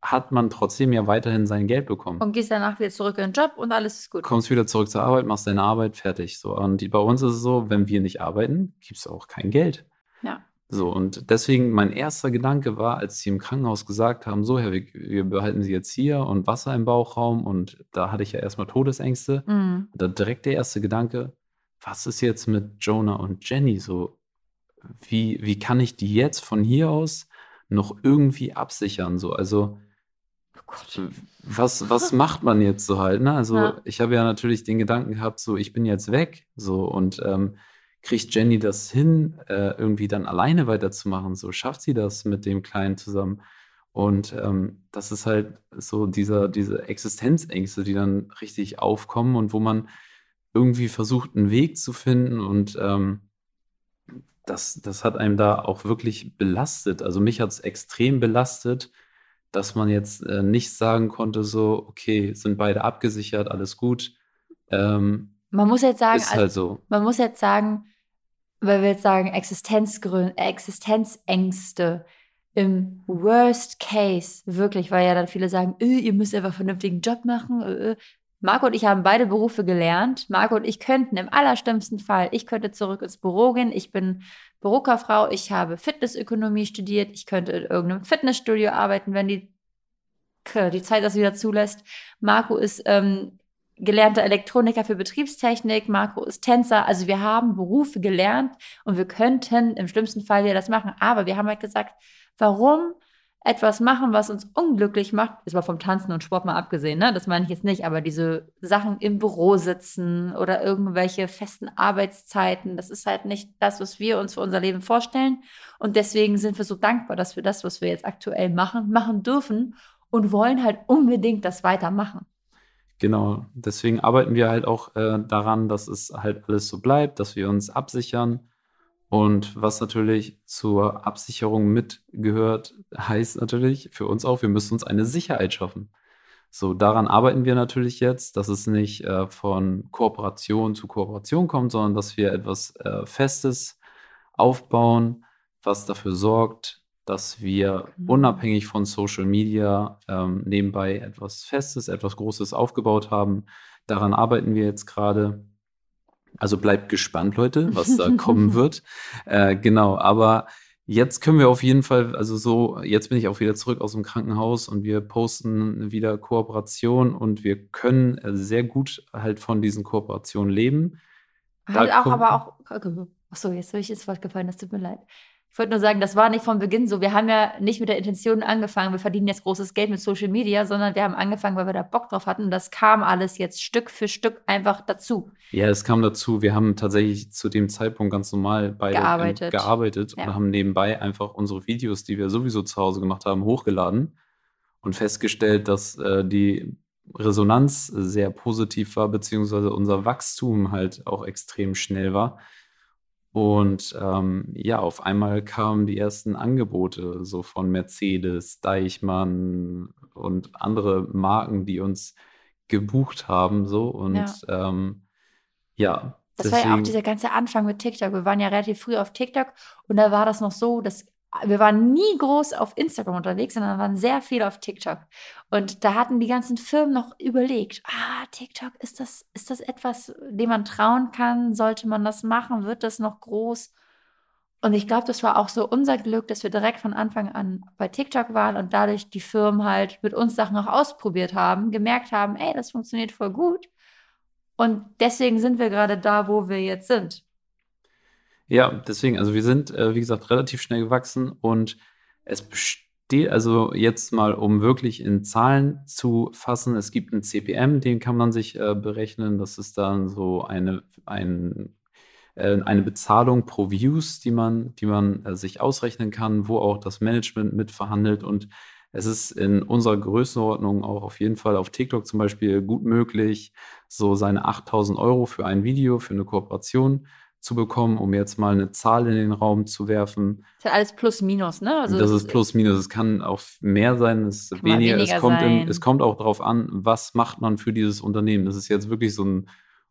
hat man trotzdem ja weiterhin sein Geld bekommen. Und gehst danach wieder zurück in den Job und alles ist gut. Kommst wieder zurück zur Arbeit, machst deine Arbeit, fertig. So. Und bei uns ist es so, wenn wir nicht arbeiten, gibt es auch kein Geld. Ja. So, und deswegen mein erster Gedanke war, als sie im Krankenhaus gesagt haben, so, Herr, wir, wir behalten Sie jetzt hier und Wasser im Bauchraum und da hatte ich ja erstmal Todesängste. Mhm. Da direkt der erste Gedanke, was ist jetzt mit Jonah und Jenny so? Wie, wie kann ich die jetzt von hier aus noch irgendwie absichern? So, also Oh Gott. was, was macht man jetzt so halt? Ne? Also Ja. ich habe ja natürlich den Gedanken gehabt, so ich bin jetzt weg, so und ähm, kriegt Jenny das hin, äh, irgendwie dann alleine weiterzumachen? So schafft sie das mit dem Kleinen zusammen? Und ähm, das ist halt so dieser, diese Existenzängste, die dann richtig aufkommen und wo man irgendwie versucht, einen Weg zu finden und ähm, das, das hat einem da auch wirklich belastet. Also mich hat es extrem belastet, dass man jetzt äh, nicht sagen konnte, so, okay, sind beide abgesichert, alles gut. Ähm, Man muss jetzt sagen, also, halt so. man muss jetzt sagen, weil wir jetzt sagen, Existenzgrün Existenzängste im Worst Case, wirklich, weil ja dann viele sagen, äh, ihr müsst einfach einen vernünftigen Job machen. Äh. äh. Marco und ich haben beide Berufe gelernt. Marco und ich könnten im allerschlimmsten Fall, ich könnte zurück ins Büro gehen. Ich bin Bürokauffrau, ich habe Fitnessökonomie studiert. Ich könnte in irgendeinem Fitnessstudio arbeiten, wenn die, die Zeit das wieder zulässt. Marco ist ähm, gelernter Elektroniker für Betriebstechnik, Marco ist Tänzer. Also wir haben Berufe gelernt und wir könnten im schlimmsten Fall wieder das machen. Aber wir haben halt gesagt, warum etwas machen, was uns unglücklich macht, ist mal vom Tanzen und Sport mal abgesehen, ne? Das meine ich jetzt nicht, aber diese Sachen im Büro sitzen oder irgendwelche festen Arbeitszeiten, das ist halt nicht das, was wir uns für unser Leben vorstellen. Und deswegen sind wir so dankbar, dass wir das, was wir jetzt aktuell machen, machen dürfen und wollen halt unbedingt das weitermachen. Genau, deswegen arbeiten wir halt auch äh, daran, dass es halt alles so bleibt, dass wir uns absichern. Und was natürlich zur Absicherung mitgehört, (laughs) heißt natürlich für uns auch, wir müssen uns eine Sicherheit schaffen. So, daran arbeiten wir natürlich jetzt, dass es nicht äh, von Kooperation zu Kooperation kommt, sondern dass wir etwas äh, Festes aufbauen, was dafür sorgt, dass wir Mhm. unabhängig von Social Media ähm, nebenbei etwas Festes, etwas Großes aufgebaut haben. Daran arbeiten wir jetzt gerade. Also bleibt gespannt, Leute, was da kommen (laughs) wird. Äh, genau, aber jetzt können wir auf jeden Fall, also so, jetzt bin ich auch wieder zurück aus dem Krankenhaus und wir posten wieder Kooperation und wir können äh, sehr gut halt von diesen Kooperationen leben. Da Halt auch, aber auch. Achso, jetzt bin ich ins Wort gefallen, das tut mir leid. Ich wollte nur sagen, das war nicht von Beginn so. Wir haben ja nicht mit der Intention angefangen, wir verdienen jetzt großes Geld mit Social Media, sondern wir haben angefangen, weil wir da Bock drauf hatten. Und das kam alles jetzt Stück für Stück einfach dazu. Ja, es kam dazu, wir haben tatsächlich zu dem Zeitpunkt ganz normal beide im- Gearbeitet. gearbeitet Ja. und haben nebenbei einfach unsere Videos, die wir sowieso zu Hause gemacht haben, hochgeladen und festgestellt, dass äh, die Resonanz sehr positiv war, beziehungsweise unser Wachstum halt auch extrem schnell war. Und ähm, ja, auf einmal kamen die ersten Angebote so von Mercedes, Deichmann und andere Marken, die uns gebucht haben, so und Ja. ähm, ja, Das war ja auch deswegen- dieser ganze Anfang mit TikTok. Wir waren ja relativ früh auf TikTok und da war das noch so, dass wir waren nie groß auf Instagram unterwegs, sondern waren sehr viel auf TikTok. Und da hatten die ganzen Firmen noch überlegt, ah, TikTok, ist das, ist das etwas, dem man trauen kann? Sollte man das machen? Wird das noch groß? Und ich glaube, das war auch so unser Glück, dass wir direkt von Anfang an bei TikTok waren und dadurch die Firmen halt mit uns Sachen auch ausprobiert haben, gemerkt haben, ey, das funktioniert voll gut. Und deswegen sind wir gerade da, wo wir jetzt sind. Ja, deswegen, also wir sind, äh, wie gesagt, relativ schnell gewachsen und es besteht, also jetzt mal, um wirklich in Zahlen zu fassen, es gibt einen CPM, den kann man sich äh, berechnen. Das ist dann so eine, ein, äh, eine Bezahlung pro Views, die man, die man äh, sich ausrechnen kann, wo auch das Management mitverhandelt und es ist in unserer Größenordnung auch auf jeden Fall auf TikTok zum Beispiel gut möglich, so seine 8000 Euro für ein Video, für eine Kooperation zu bekommen, um jetzt mal eine Zahl in den Raum zu werfen. Das ist alles plus minus, ne? Also das ist plus minus. Es kann auch mehr sein, es ist weniger. weniger. Es, kommt in, es kommt auch darauf an, was macht man für dieses Unternehmen. Das ist jetzt wirklich so ein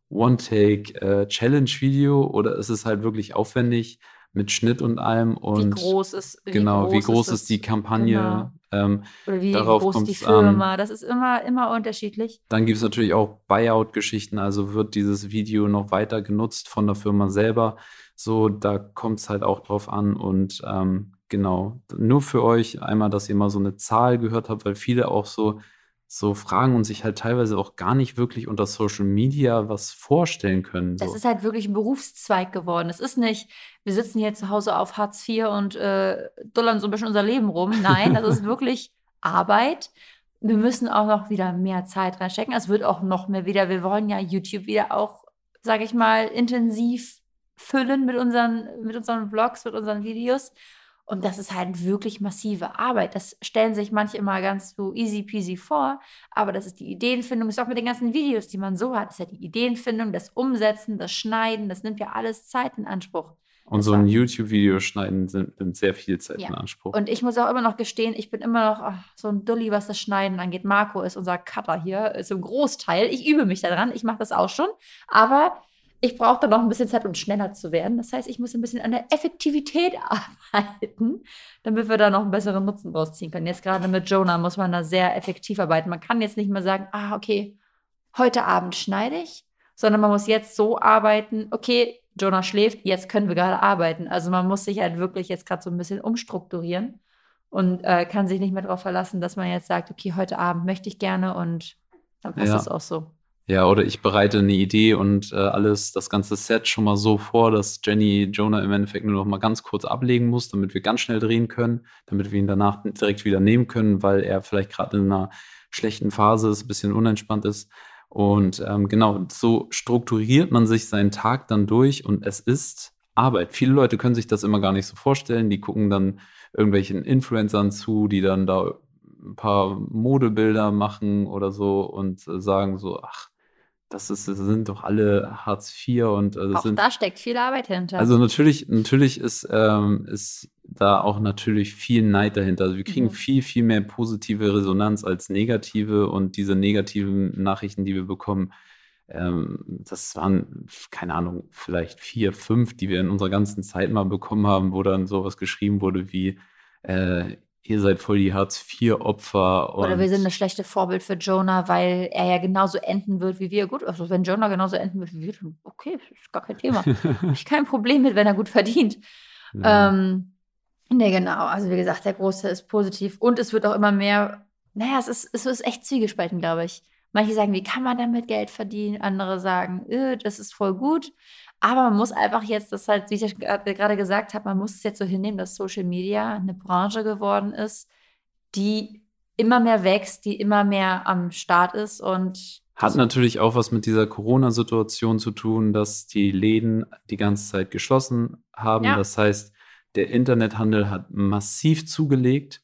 One-Take-Challenge-Video äh, oder ist es halt wirklich aufwendig? Mit Schnitt und allem. Und wie groß ist wie Genau, groß wie groß ist, ist die Kampagne? Genau. Ähm, Oder wie darauf groß die Firma? An. Das ist immer, immer unterschiedlich. Dann gibt es natürlich auch Buyout-Geschichten. Also wird dieses Video noch weiter genutzt von der Firma selber. So, da kommt es halt auch drauf an. Und ähm, genau, nur für euch einmal, dass ihr mal so eine Zahl gehört habt, weil viele auch so so fragen und sich halt teilweise auch gar nicht wirklich unter Social Media was vorstellen können. So. Das ist halt wirklich ein Berufszweig geworden. Es ist nicht, wir sitzen hier zu Hause auf Hartz IV und äh, dullern so ein bisschen unser Leben rum. Nein, das ist (laughs) wirklich Arbeit. Wir müssen auch noch wieder mehr Zeit reinstecken. Es wird auch noch mehr wieder, wir wollen ja YouTube wieder auch, sage ich mal, intensiv füllen mit unseren, mit unseren Vlogs, mit unseren Videos. Und das ist halt wirklich massive Arbeit. Das stellen sich manche immer ganz so easy peasy vor, aber das ist die Ideenfindung. Das ist auch mit den ganzen Videos, die man so hat. Das ist ja die Ideenfindung, das Umsetzen, das Schneiden. Das nimmt ja alles Zeit in Anspruch. Und so ein YouTube-Video schneiden nimmt sehr viel Zeit ja. in Anspruch. Und ich muss auch immer noch gestehen, ich bin immer noch ach, so ein Dulli, was das Schneiden angeht. Marco ist unser Cutter hier, ist im Großteil. Ich übe mich daran, ich mache das auch schon. Aber ich brauche dann noch ein bisschen Zeit, um schneller zu werden. Das heißt, ich muss ein bisschen an der Effektivität (laughs) arbeiten, damit wir da noch einen besseren Nutzen draus ziehen können. Jetzt gerade mit Jonah muss man da sehr effektiv arbeiten. Man kann jetzt nicht mehr sagen, ah, okay, heute Abend schneide ich, sondern man muss jetzt so arbeiten, okay, Jonah schläft, jetzt können wir gerade arbeiten. Also man muss sich halt wirklich jetzt gerade so ein bisschen umstrukturieren und äh, kann sich nicht mehr darauf verlassen, dass man jetzt sagt, okay, heute Abend möchte ich gerne und dann passt es auch so. Ja, oder ich bereite eine Idee und äh, alles, das ganze Set schon mal so vor, dass Jenny Jonah im Endeffekt nur noch mal ganz kurz ablegen muss, damit wir ganz schnell drehen können, damit wir ihn danach direkt wieder nehmen können, weil er vielleicht gerade in einer schlechten Phase ist, ein bisschen unentspannt ist. Und ähm, genau, so strukturiert man sich seinen Tag dann durch und es ist Arbeit. Viele Leute können sich das immer gar nicht so vorstellen. Die gucken dann irgendwelchen Influencern zu, die dann da ein paar Modebilder machen oder so und äh, sagen so, ach, das, ist, das sind doch alle Hartz IV und äh, auch sind, da steckt viel Arbeit hinter. Also natürlich, natürlich ist, ähm, ist da auch natürlich viel Neid dahinter. Also wir kriegen mhm. viel, viel mehr positive Resonanz als negative und diese negativen Nachrichten, die wir bekommen, ähm, das waren, keine Ahnung, vielleicht vier, fünf, die wir in unserer ganzen Zeit mal bekommen haben, wo dann sowas geschrieben wurde wie, äh, ihr seid voll die Hartz-IV-Opfer. Oder wir sind eine schlechte Vorbild für Jonah, weil er ja genauso enden wird wie wir. Gut, also wenn Jonah genauso enden wird wie wir, dann okay, ist gar kein Thema. (laughs) Habe ich kein Problem mit, wenn er gut verdient. Ja. Ähm, nee, genau. Also wie gesagt, der Große ist positiv und es wird auch immer mehr, naja, es ist, es ist echt zwiegespalten, glaube ich. Manche sagen, wie kann man damit Geld verdienen? Andere sagen, öh, das ist voll gut. Aber man muss einfach jetzt, das halt, wie ich gerade gesagt habe, man muss es jetzt so hinnehmen, dass Social Media eine Branche geworden ist, die immer mehr wächst, die immer mehr am Start ist und hat natürlich auch was mit dieser Corona-Situation zu tun, dass die Läden die ganze Zeit geschlossen haben. Ja. Das heißt, der Internethandel hat massiv zugelegt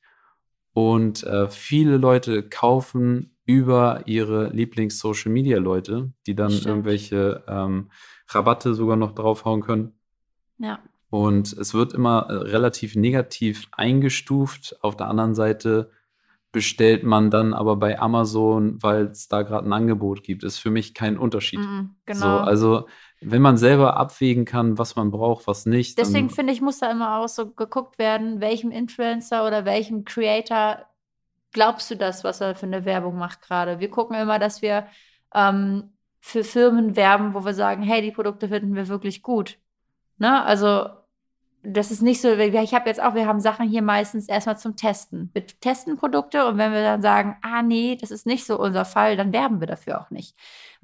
und äh, viele Leute kaufen über ihre Lieblings-Social-Media-Leute, die dann Stimmt. irgendwelche ähm, Rabatte sogar noch draufhauen können. Ja. Und es wird immer äh, relativ negativ eingestuft. Auf der anderen Seite bestellt man dann aber bei Amazon, weil es da gerade ein Angebot gibt. Ist für mich kein Unterschied. Mm, genau. So, also wenn man selber abwägen kann, was man braucht, was nicht. Deswegen finde ich, muss da immer auch so geguckt werden, welchem Influencer oder welchem Creator glaubst du das, was er für eine Werbung macht gerade? Wir gucken immer, dass wir ähm, für Firmen werben, wo wir sagen, hey, die Produkte finden wir wirklich gut. Ne? Also das ist nicht so, ich habe jetzt auch, wir haben Sachen hier meistens erstmal zum Testen. Wir testen Produkte und wenn wir dann sagen, ah nee, das ist nicht so unser Fall, dann werben wir dafür auch nicht.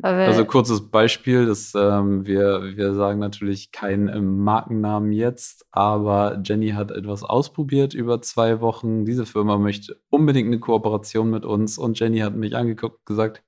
also kurzes Beispiel, das, ähm, wir, wir sagen natürlich keinen Markennamen jetzt, aber Jenny hat etwas ausprobiert über zwei Wochen. Diese Firma möchte unbedingt eine Kooperation mit uns und Jenny hat mich angeguckt und gesagt,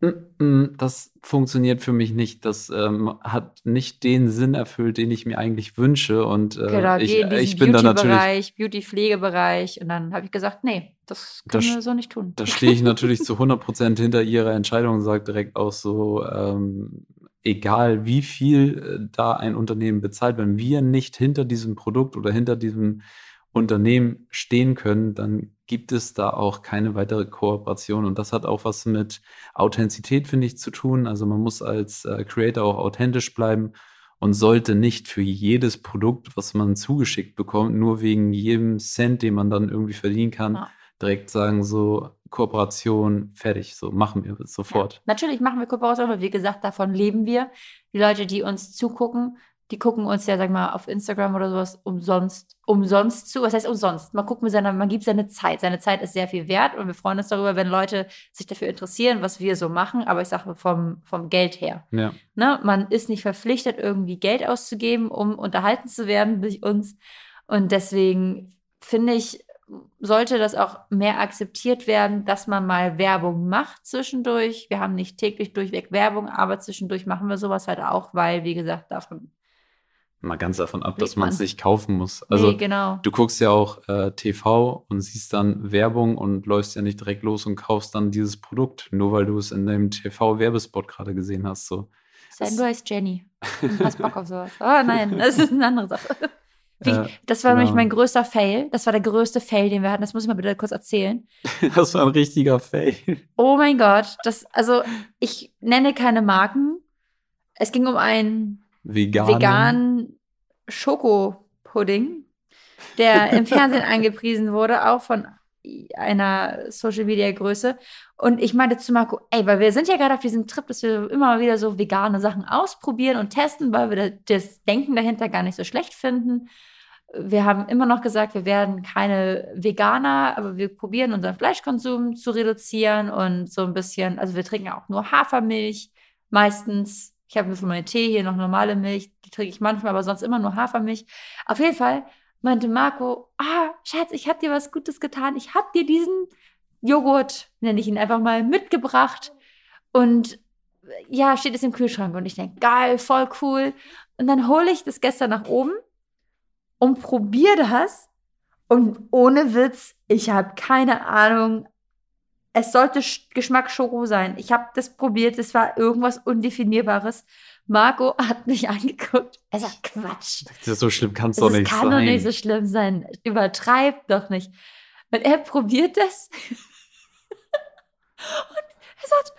das funktioniert für mich nicht. Das ähm, hat nicht den Sinn erfüllt, den ich mir eigentlich wünsche. Und äh, Genau, ich, äh, ich bin da natürlich, Beauty-Pflegebereich. Und dann habe ich gesagt, nee, das Da können sch- wir so nicht tun. da stehe ich natürlich (laughs) zu 100% hinter ihrer Entscheidung und sage direkt auch so, ähm, egal wie viel äh, da ein Unternehmen bezahlt, wenn wir nicht hinter diesem Produkt oder hinter diesem Unternehmen stehen können, dann gibt es da auch keine weitere Kooperation. Und das hat auch was mit Authentizität, finde ich, zu tun. Also man muss als äh, Creator auch authentisch bleiben und sollte nicht für jedes Produkt, was man zugeschickt bekommt, nur wegen jedem Cent, den man dann irgendwie verdienen kann, Ja. direkt sagen, so Kooperation, fertig, so machen wir Ja, sofort. natürlich machen wir Kooperation, aber wie gesagt, davon leben wir. Die Leute, die uns zugucken, die gucken uns ja, sag mal, auf Instagram oder sowas umsonst, umsonst zu. Was heißt umsonst? Man guckt mit seiner, man gibt seine Zeit. Seine Zeit ist sehr viel wert und wir freuen uns darüber, wenn Leute sich dafür interessieren, was wir so machen. Aber ich sage vom, vom Geld her. Ja, Ne? Man ist nicht verpflichtet, irgendwie Geld auszugeben, um unterhalten zu werden durch uns. Und deswegen finde ich, sollte das auch mehr akzeptiert werden, dass man mal Werbung macht zwischendurch. Wir haben nicht täglich durchweg Werbung, aber zwischendurch machen wir sowas halt auch, weil, wie gesagt, davon. Mal ganz davon ab, dass man es nicht kaufen muss. Also nee, genau. du guckst ja auch äh, TV und siehst dann Werbung und läufst ja nicht direkt los und kaufst dann dieses Produkt, nur weil du es in deinem TV-Werbespot gerade gesehen hast. So. Du heißt Jenny und hast Bock auf sowas. (laughs) Oh nein, das ist eine andere Sache. (laughs) Wie, Äh, das war nämlich genau. mein größter Fail. Das war der größte Fail, den wir hatten. Das muss ich mal bitte kurz erzählen. (laughs) Das war ein richtiger Fail. Oh mein Gott, das, also ich nenne keine Marken. Es ging um einen Veganen. veganen Schokopudding, der im Fernsehen (laughs) angepriesen wurde, auch von einer Social Media Größe. Und ich meinte zu Marco, ey, weil wir sind ja gerade auf diesem Trip, dass wir immer wieder so vegane Sachen ausprobieren und testen, weil wir das Denken dahinter gar nicht so schlecht finden. Wir haben immer noch gesagt, wir werden keine Veganer, aber wir probieren unseren Fleischkonsum zu reduzieren und so ein bisschen, also wir trinken ja auch nur Hafermilch meistens. Ich habe für meinen Tee hier noch normale Milch, die trinke ich manchmal, aber sonst immer nur Hafermilch. Auf jeden Fall meinte Marco, ah, Schatz, ich habe dir was Gutes getan. Ich habe dir diesen Joghurt, nenne ich ihn einfach mal, mitgebracht. Und ja, steht es im Kühlschrank. Und ich denke, geil, voll cool. Und dann hole ich das gestern nach oben und probiere das. Und ohne Witz, ich habe keine Ahnung. Es sollte Sch Geschmack Schoko sein. Ich habe das probiert. Es war irgendwas Undefinierbares. Marco (laughs) hat mich angeguckt. Er sagt, Quatsch. Das ist so schlimm kann es doch Das nicht kann sein. doch nicht so schlimm sein. Übertreibt doch nicht. Und er probiert das. (laughs) und er sagt,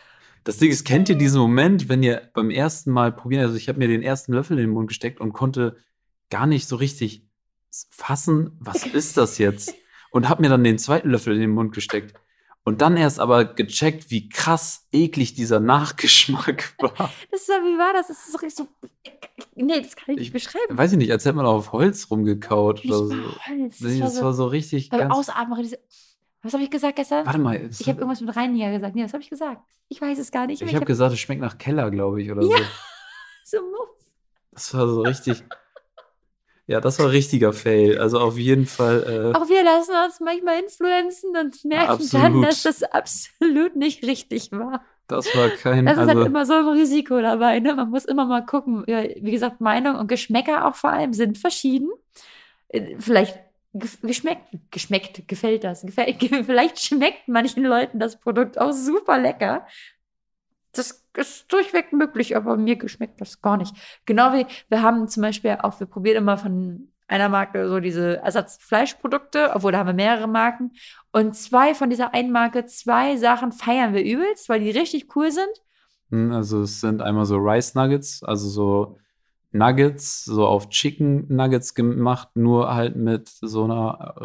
Das Ding ist, kennt ihr diesen Moment, wenn ihr beim ersten Mal probiert, also ich habe mir den ersten Löffel in den Mund gesteckt und konnte gar nicht so richtig fassen, was (laughs) ist das jetzt? Und habe mir dann den zweiten Löffel in den Mund gesteckt. Und dann erst aber gecheckt, wie krass eklig dieser Nachgeschmack (laughs) war. das ist, wie war das? Das ist so richtig so. Nee, das kann ich nicht Ich beschreiben. Weiß ich nicht, als hätte man auf Holz rumgekaut Nicht oder so. Holz. Das, Das war war so, so richtig beim ganz. Ausatmen. Diese, was habe ich gesagt gestern? Warte mal, Ich habe irgendwas mit Reiniger gesagt. Nee, was habe ich gesagt? Ich weiß es gar nicht. ich mehr. habe gesagt, es schmeckt nach Keller, glaube ich, oder Ja. so. (laughs) so Muff. Das war so richtig. Ja, das war richtiger Fail. Also auf jeden Fall. Äh, Auch wir lassen uns manchmal influenzen und merken dann, Absolut. dass das absolut nicht richtig war. Das war kein. Das ist also, halt immer so ein Risiko dabei. Ne? Man muss immer mal gucken. Ja, wie gesagt, Meinung und Geschmäcker auch vor allem sind verschieden. Äh, Vielleicht ge- geschmeckt, geschmeckt, gefällt das. Gefällt, (laughs) vielleicht schmeckt manchen Leuten das Produkt auch super lecker. Das ist durchweg möglich, aber mir geschmeckt das gar nicht. Genau wie wir haben zum Beispiel auch, wir probieren immer von einer Marke so diese Ersatzfleischprodukte, obwohl da haben wir mehrere Marken. Und zwei von dieser einen Marke, zwei Sachen feiern wir übelst, weil die richtig cool sind. hm, also es sind einmal so Rice Nuggets, also so Nuggets, so auf Chicken Nuggets gemacht, nur halt mit so einer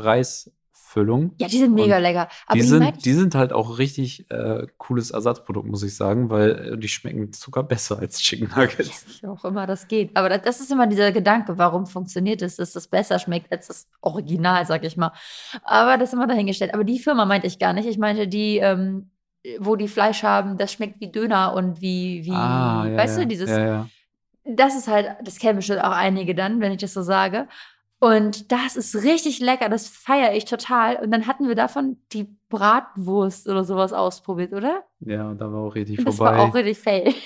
Reisfüllung. Ja, die sind mega Und lecker. Aber die, die, sind, die sind halt auch richtig äh, cooles Ersatzprodukt, muss ich sagen, weil äh, die schmecken sogar besser als Chicken Nuggets. Wie auch immer das geht. Aber das, das ist immer dieser Gedanke, warum funktioniert es, dass das besser schmeckt als das Original, sag ich mal. Aber das immer dahingestellt. Aber die Firma meinte ich gar nicht. Ich meinte die, ähm, wo die Fleisch haben, das schmeckt wie Döner und wie, wie Ah, ja, weißt ja. du, dieses, Ja, ja. das ist halt, das kennen bestimmt auch einige dann, wenn ich das so sage. Und das ist richtig lecker, das feiere ich total. Und dann hatten wir davon die Bratwurst oder sowas ausprobiert, oder? Ja, da war auch richtig Und das vorbei. war auch richtig fail. (laughs)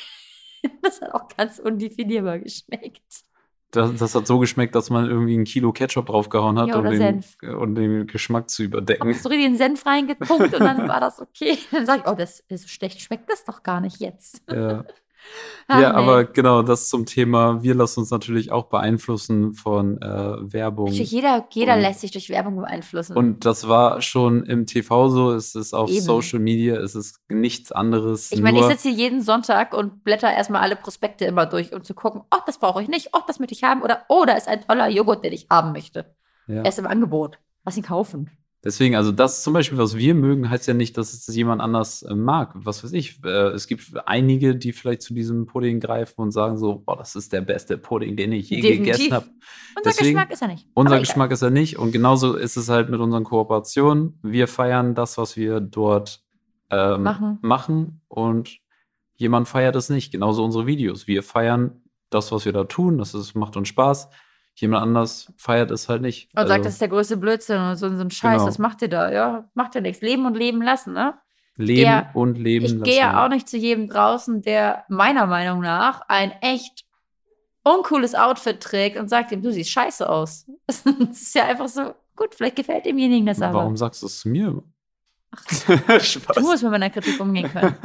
Das hat auch ganz undefinierbar geschmeckt. Das, das hat so geschmeckt, dass man irgendwie ein Kilo Ketchup draufgehauen hat, Ja, um, den, um den Geschmack zu überdecken. so richtig den Senf reingetunkt und dann war das okay. (laughs) Dann sag ich, oh, das ist so schlecht, schmeckt das doch gar nicht jetzt. Ja. (laughs) Ach, ja, nee. aber genau, das zum Thema. Wir lassen uns natürlich auch beeinflussen von äh, Werbung. Jeder, jeder Und- lässt sich durch Werbung beeinflussen. Und das war schon im TV so, es ist auf Eben. Social Media, es ist nichts anderes. ich meine, ich sitze hier jeden Sonntag und blätter erstmal alle Prospekte immer durch, um zu gucken, oh, das brauche ich nicht, oh, das möchte ich haben oder oh, da ist ein toller Joghurt, den ich haben möchte. ja. Er ist im Angebot. Lass ihn kaufen. Deswegen, also das zum Beispiel, was wir mögen, heißt ja nicht, dass es jemand anders äh, mag. Was weiß ich. Äh, es gibt einige, die vielleicht zu diesem Pudding greifen und sagen so, boah, das ist der beste Pudding, den ich je Definitiv. gegessen habe. Unser Deswegen- Geschmack ist er nicht. Unser. Geschmack ist er nicht. Und genauso ist es halt mit unseren Kooperationen. Wir feiern das, was wir dort ähm, Machen. machen und jemand feiert es nicht. Genauso unsere Videos. Wir feiern das, was wir da tun. Das ist, macht uns Spaß. Jemand anders feiert es halt nicht. Und sagt, Also das ist der größte Blödsinn und so, so ein Scheiß, Genau. was macht ihr da? Ja, macht ja nichts. Leben und leben lassen, ne? Leben Ja, und Leben Ich lassen. gehe ja auch nicht zu jedem draußen, der meiner Meinung nach ein echt uncooles Outfit trägt und sagt ihm, du siehst scheiße aus. (laughs) Das ist ja einfach so, gut, vielleicht gefällt demjenigen das aber. Warum sagst du es zu mir? (laughs) Du Spaß. musst mit meiner Kritik umgehen können. (laughs)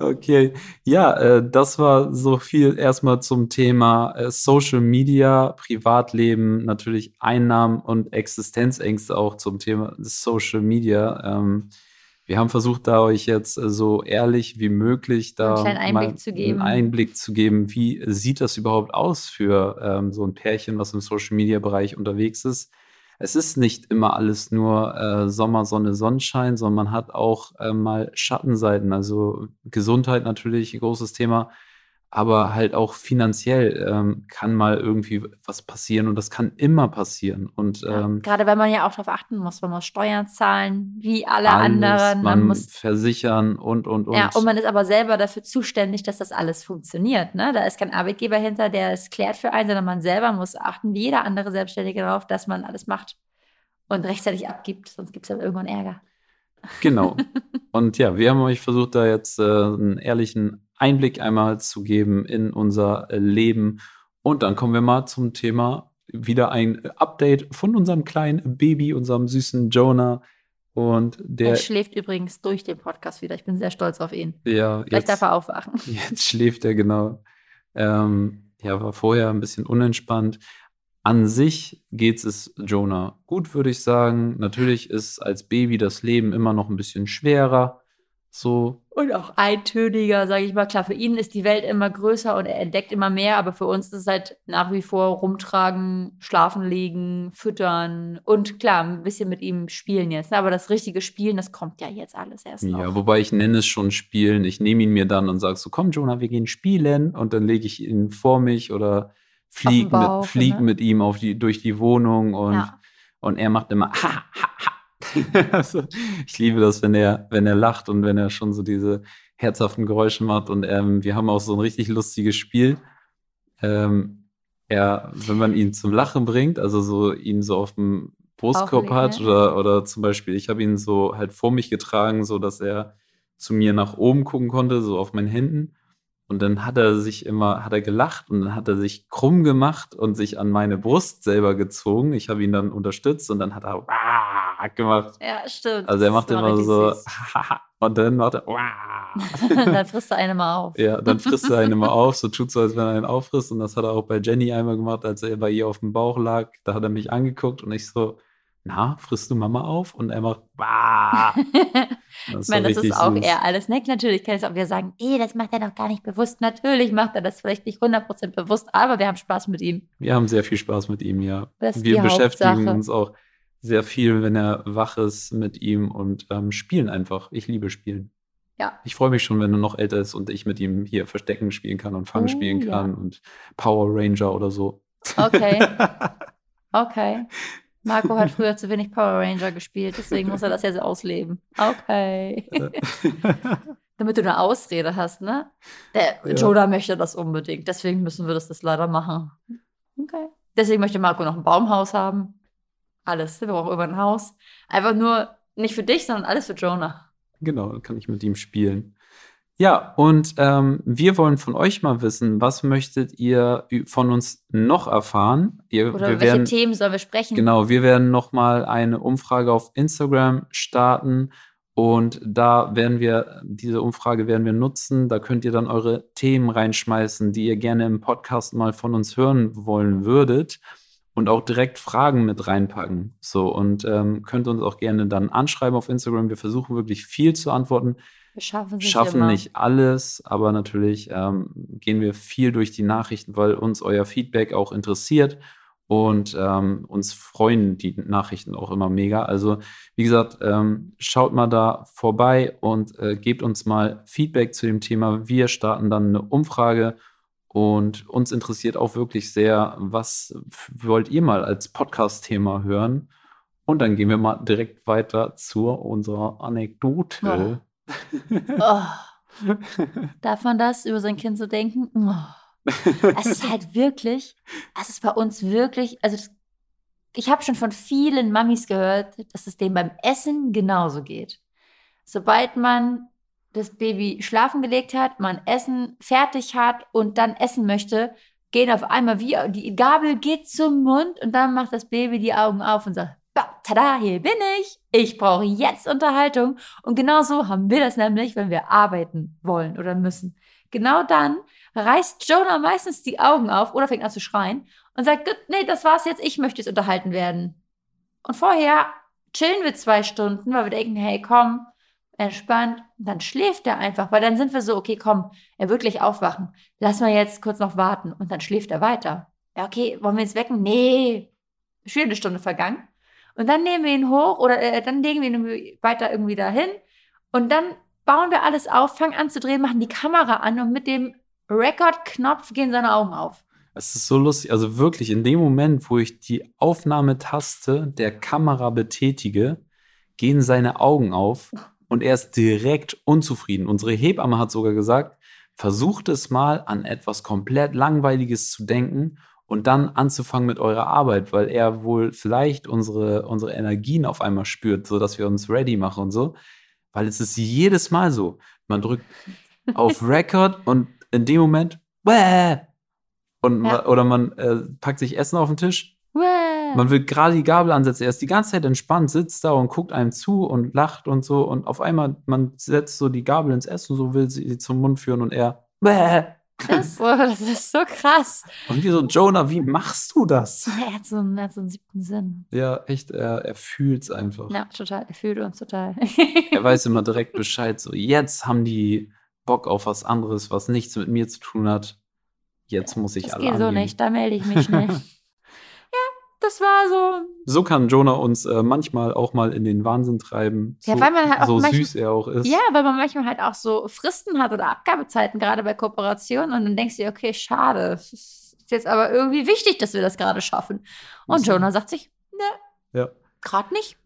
Okay, ja, äh, das war so viel erstmal zum Thema äh, Social Media, Privatleben, natürlich Einnahmen und Existenzängste auch zum Thema Social Media. Ähm, wir haben versucht, da euch jetzt äh, so ehrlich wie möglich da Einen Einblick zu geben. einen Einblick zu geben, wie sieht das überhaupt aus für ähm, so ein Pärchen, was im Social Media Bereich unterwegs ist. Es ist nicht immer alles nur äh, Sommer, Sonne, Sonnenschein, sondern man hat auch äh, mal Schattenseiten. Also Gesundheit natürlich ein großes Thema, aber halt auch finanziell ähm, kann mal irgendwie was passieren und das kann immer passieren. Und Ja, ähm, Gerade wenn man ja auch darauf achten muss, man muss Steuern zahlen, wie alle alles, anderen. man Man muss versichern und und und. Ja, und man ist aber selber dafür zuständig, dass das alles funktioniert. Ne? Da ist kein Arbeitgeber hinter, der es klärt für einen, sondern man selber muss achten, wie jeder andere Selbstständige darauf, dass man alles macht und rechtzeitig abgibt, sonst gibt es dann irgendwann Ärger. Genau. (laughs) Und ja, wir haben euch versucht, da jetzt äh, einen ehrlichen Einblick einmal zu geben in unser äh, Leben. Und dann kommen wir mal zum Thema wieder ein Update von unserem kleinen Baby, unserem süßen Jonah. Und Er der, schläft übrigens durch den Podcast wieder. Ich bin sehr stolz auf ihn. ja, Vielleicht darf jetzt, er aufwachen. (laughs) jetzt schläft er genau. Ähm, ja, war vorher ein bisschen unentspannt. An sich geht es Jonah gut, würde ich sagen. Natürlich ist als Baby das Leben immer noch ein bisschen schwerer. So, Und auch eintöniger, sage ich mal. Klar, für ihn ist die Welt immer größer und er entdeckt immer mehr, aber für uns ist es halt nach wie vor rumtragen, schlafen legen, füttern und klar, ein bisschen mit ihm spielen jetzt. ne? Aber das richtige Spielen, das kommt ja jetzt alles erst noch. Ja, wobei ich nenne es schon Spielen. Ich nehme ihn mir dann und sage so, komm Jonah, wir gehen spielen. Und dann lege ich ihn vor mich oder fliege mit, flieg ne? mit ihm auf die, durch die Wohnung und, Ja. und er macht immer ha, ha, ha. (laughs) also, ich liebe das, wenn er, wenn er lacht und wenn er schon so diese herzhaften Geräusche macht. Und ähm, wir haben auch so ein richtig lustiges Spiel. Ähm, er, wenn man ihn zum Lachen bringt, also so ihn so auf dem Brustkorb hat oder, oder zum Beispiel, ich habe ihn so halt vor mich getragen, so dass er zu mir nach oben gucken konnte, so auf meinen Händen. Und dann hat er sich immer, hat er gelacht und dann hat er sich krumm gemacht und sich an meine Brust selber gezogen. Ich habe ihn dann unterstützt und dann hat er gemacht. Ja, stimmt. Also er macht immer so (laughs) und dann macht er. (laughs) Dann frisst er eine mal auf. Ja, dann frisst er einen immer (laughs) auf, so tut so, als wenn er einen auffrisst. Und das hat er auch bei Jenny einmal gemacht, als er bei ihr auf dem Bauch lag. Da hat er mich angeguckt und ich so, na, frisst du Mama auf? Und er macht. Das Ich meine, das ist auch süß. eher alles nett. Natürlich kann es auch wieder sagen, eh, das macht er doch gar nicht bewusst. Natürlich macht er das vielleicht nicht 100% bewusst, aber wir haben Spaß mit ihm. Wir haben sehr viel Spaß mit ihm, ja. Das ist Wir beschäftigen Hauptsache. uns auch sehr viel, wenn er wach ist mit ihm und ähm, spielen einfach. Ich liebe Spielen. Ja. Ich freue mich schon, wenn er noch älter ist und ich mit ihm hier Verstecken spielen kann und Fang Oh, spielen ja. kann und Power Ranger oder so. Okay, (laughs) okay. Marco hat früher zu wenig Power Ranger gespielt, deswegen muss er das jetzt ausleben. Okay. (laughs) Damit du eine Ausrede hast, ne? Der Ja. Joda möchte das unbedingt, deswegen müssen wir das, das leider machen. Okay. Deswegen möchte Marco noch ein Baumhaus haben. Alles. Wir brauchen immer ein Haus. Einfach nur nicht für dich, sondern alles für Jonah. Genau, dann kann ich mit ihm spielen. Ja, und ähm, wir wollen von euch mal wissen, was möchtet ihr von uns noch erfahren? Ihr, Oder welche werden, Themen sollen wir sprechen? Genau, wir werden noch mal eine Umfrage auf Instagram starten und da werden wir, diese Umfrage werden wir nutzen. Da könnt ihr dann eure Themen reinschmeißen, die ihr gerne im Podcast mal von uns hören wollen würdet und auch direkt Fragen mit reinpacken. So, und ähm, könnt uns auch gerne dann anschreiben auf Instagram. Wir versuchen wirklich viel zu antworten. Wir schaffen, schaffen nicht alles, aber natürlich ähm, gehen wir viel durch die Nachrichten, weil uns euer Feedback auch interessiert und ähm, uns freuen die Nachrichten auch immer mega. Also wie gesagt, ähm, schaut mal da vorbei und äh, gebt uns mal Feedback zu dem Thema. Wir starten dann eine Umfrage und uns interessiert auch wirklich sehr, was wollt ihr mal als Podcast-Thema hören? Und dann gehen wir mal direkt weiter zu unserer Anekdote. Oh. (laughs) oh. Darf man das über sein Kind so denken? Oh. Es ist halt wirklich, es ist bei uns wirklich, also das, ich habe schon von vielen Mamis gehört, dass es dem beim Essen genauso geht. Sobald man das Baby schlafen gelegt hat, man Essen fertig hat und dann essen möchte, gehen auf einmal wie die Gabel geht zum Mund und dann macht das Baby die Augen auf und sagt, tada, hier bin ich. Ich brauche jetzt Unterhaltung. Und genau so haben wir das nämlich, wenn wir arbeiten wollen oder müssen. Genau dann reißt Jonah meistens die Augen auf oder fängt an zu schreien und sagt, gut, nee, das war's jetzt, ich möchte jetzt unterhalten werden. Und vorher chillen wir zwei Stunden, weil wir denken, hey, komm, entspannt, dann schläft er einfach, weil dann sind wir so, okay, komm, er wird gleich aufwachen. Lass mal jetzt kurz noch warten und dann schläft er weiter. Ja, okay, wollen wir jetzt wecken? Nee. Schon eine Stunde vergangen. Und dann nehmen wir ihn hoch oder äh, dann legen wir ihn weiter irgendwie dahin und dann bauen wir alles auf, fangen an zu drehen, machen die Kamera an und mit dem Record-Knopf gehen seine Augen auf. Es ist so lustig, also wirklich in dem Moment, wo ich die Aufnahmetaste der Kamera betätige, gehen seine Augen auf und er ist direkt unzufrieden. Unsere Hebamme hat sogar gesagt, versucht es mal an etwas komplett Langweiliges zu denken und dann anzufangen mit eurer Arbeit, weil er wohl vielleicht unsere, unsere Energien auf einmal spürt, sodass wir uns ready machen und so. Weil es ist jedes Mal so. Man drückt (laughs) auf Record und in dem Moment, Wäh! und ja. oder man äh, packt sich Essen auf den Tisch man will gerade die Gabel ansetzen. Er ist die ganze Zeit entspannt, sitzt da und guckt einem zu und lacht und so. Und auf einmal, man setzt so die Gabel ins Essen, so will sie sie zum Mund führen und er. Bäh. Das, das ist so krass. Und wie so, Jonah, wie machst du das? Er hat so, einen, hat so einen siebten Sinn. Ja, echt, er, er fühlt es einfach. Ja, total. Er fühlt uns total. (laughs) er weiß immer direkt Bescheid. So, jetzt haben die Bock auf was anderes, was nichts mit mir zu tun hat. Jetzt muss ich das alle geht so nicht, da melde ich mich nicht (laughs) das war so. So kann Jonah uns äh, manchmal auch mal in den Wahnsinn treiben. So, ja, weil man halt auch so manchmal, süß er auch ist. Ja, weil man manchmal halt auch so Fristen hat oder Abgabezeiten, gerade bei Kooperationen. Und dann denkst du dir, okay, schade. Es ist jetzt aber irgendwie wichtig, dass wir das gerade schaffen. Und so. Jonah sagt sich, ne. Ja. Gerade nicht.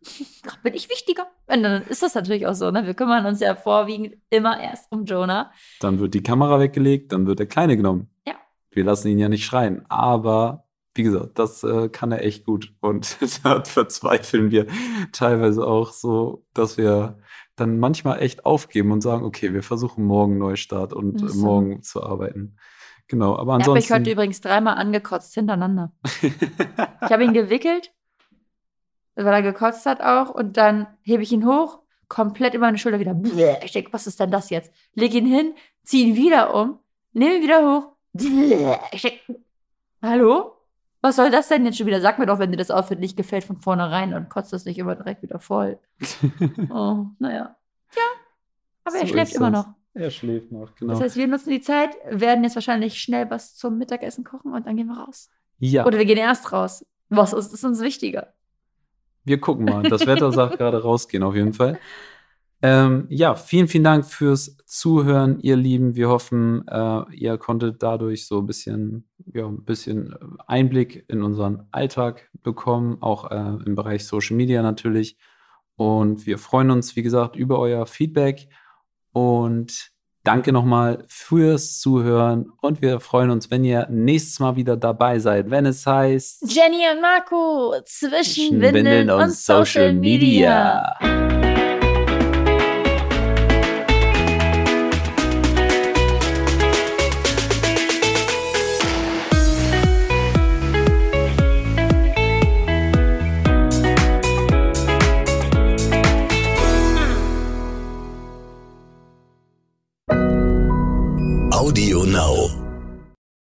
Gerade bin ich wichtiger. Und dann ist das natürlich auch so, ne? Wir kümmern uns ja vorwiegend immer erst um Jonah. Dann wird die Kamera weggelegt, dann wird der Kleine genommen. Ja. Wir lassen ihn ja nicht schreien. Aber wie gesagt, das äh, kann er echt gut. Und (laughs) da verzweifeln wir teilweise auch so, dass wir dann manchmal echt aufgeben und sagen, okay, wir versuchen morgen Neustart und so. morgen zu arbeiten. Genau, aber ansonsten. Ich habe ich heute übrigens dreimal angekotzt hintereinander. ich habe ihn gewickelt, weil er gekotzt hat auch, und dann hebe ich ihn hoch, komplett über meine Schulter wieder. Ich denke, was ist denn das jetzt? Leg ihn hin, zieh ihn wieder um, nehme ihn wieder hoch. Ich denke, hallo? Was soll das denn jetzt schon wieder? Sag mir doch, wenn dir das Outfit nicht gefällt von vornherein und kotzt das nicht immer direkt wieder voll. (laughs) oh, naja. Ja, aber so er schläft immer noch. Er schläft noch, genau. Das heißt, wir nutzen die Zeit, werden jetzt wahrscheinlich schnell was zum Mittagessen kochen und dann gehen wir raus. Ja. Oder wir gehen erst raus. Was ist, ist uns wichtiger? Wir gucken mal. Das Wetter sagt gerade rausgehen, auf jeden Fall. (laughs) Ähm, ja, vielen, vielen Dank fürs Zuhören, ihr Lieben. Wir hoffen, äh, ihr konntet dadurch so ein bisschen, ja, ein bisschen Einblick in unseren Alltag bekommen, auch äh, im Bereich Social Media natürlich. Und wir freuen uns, wie gesagt, über euer Feedback. Und Danke nochmal fürs Zuhören und wir freuen uns, wenn ihr nächstes Mal wieder dabei seid, wenn es heißt Jenny und Marco zwischen Windeln, Windeln und, und, Social Media. Media. Audio Now.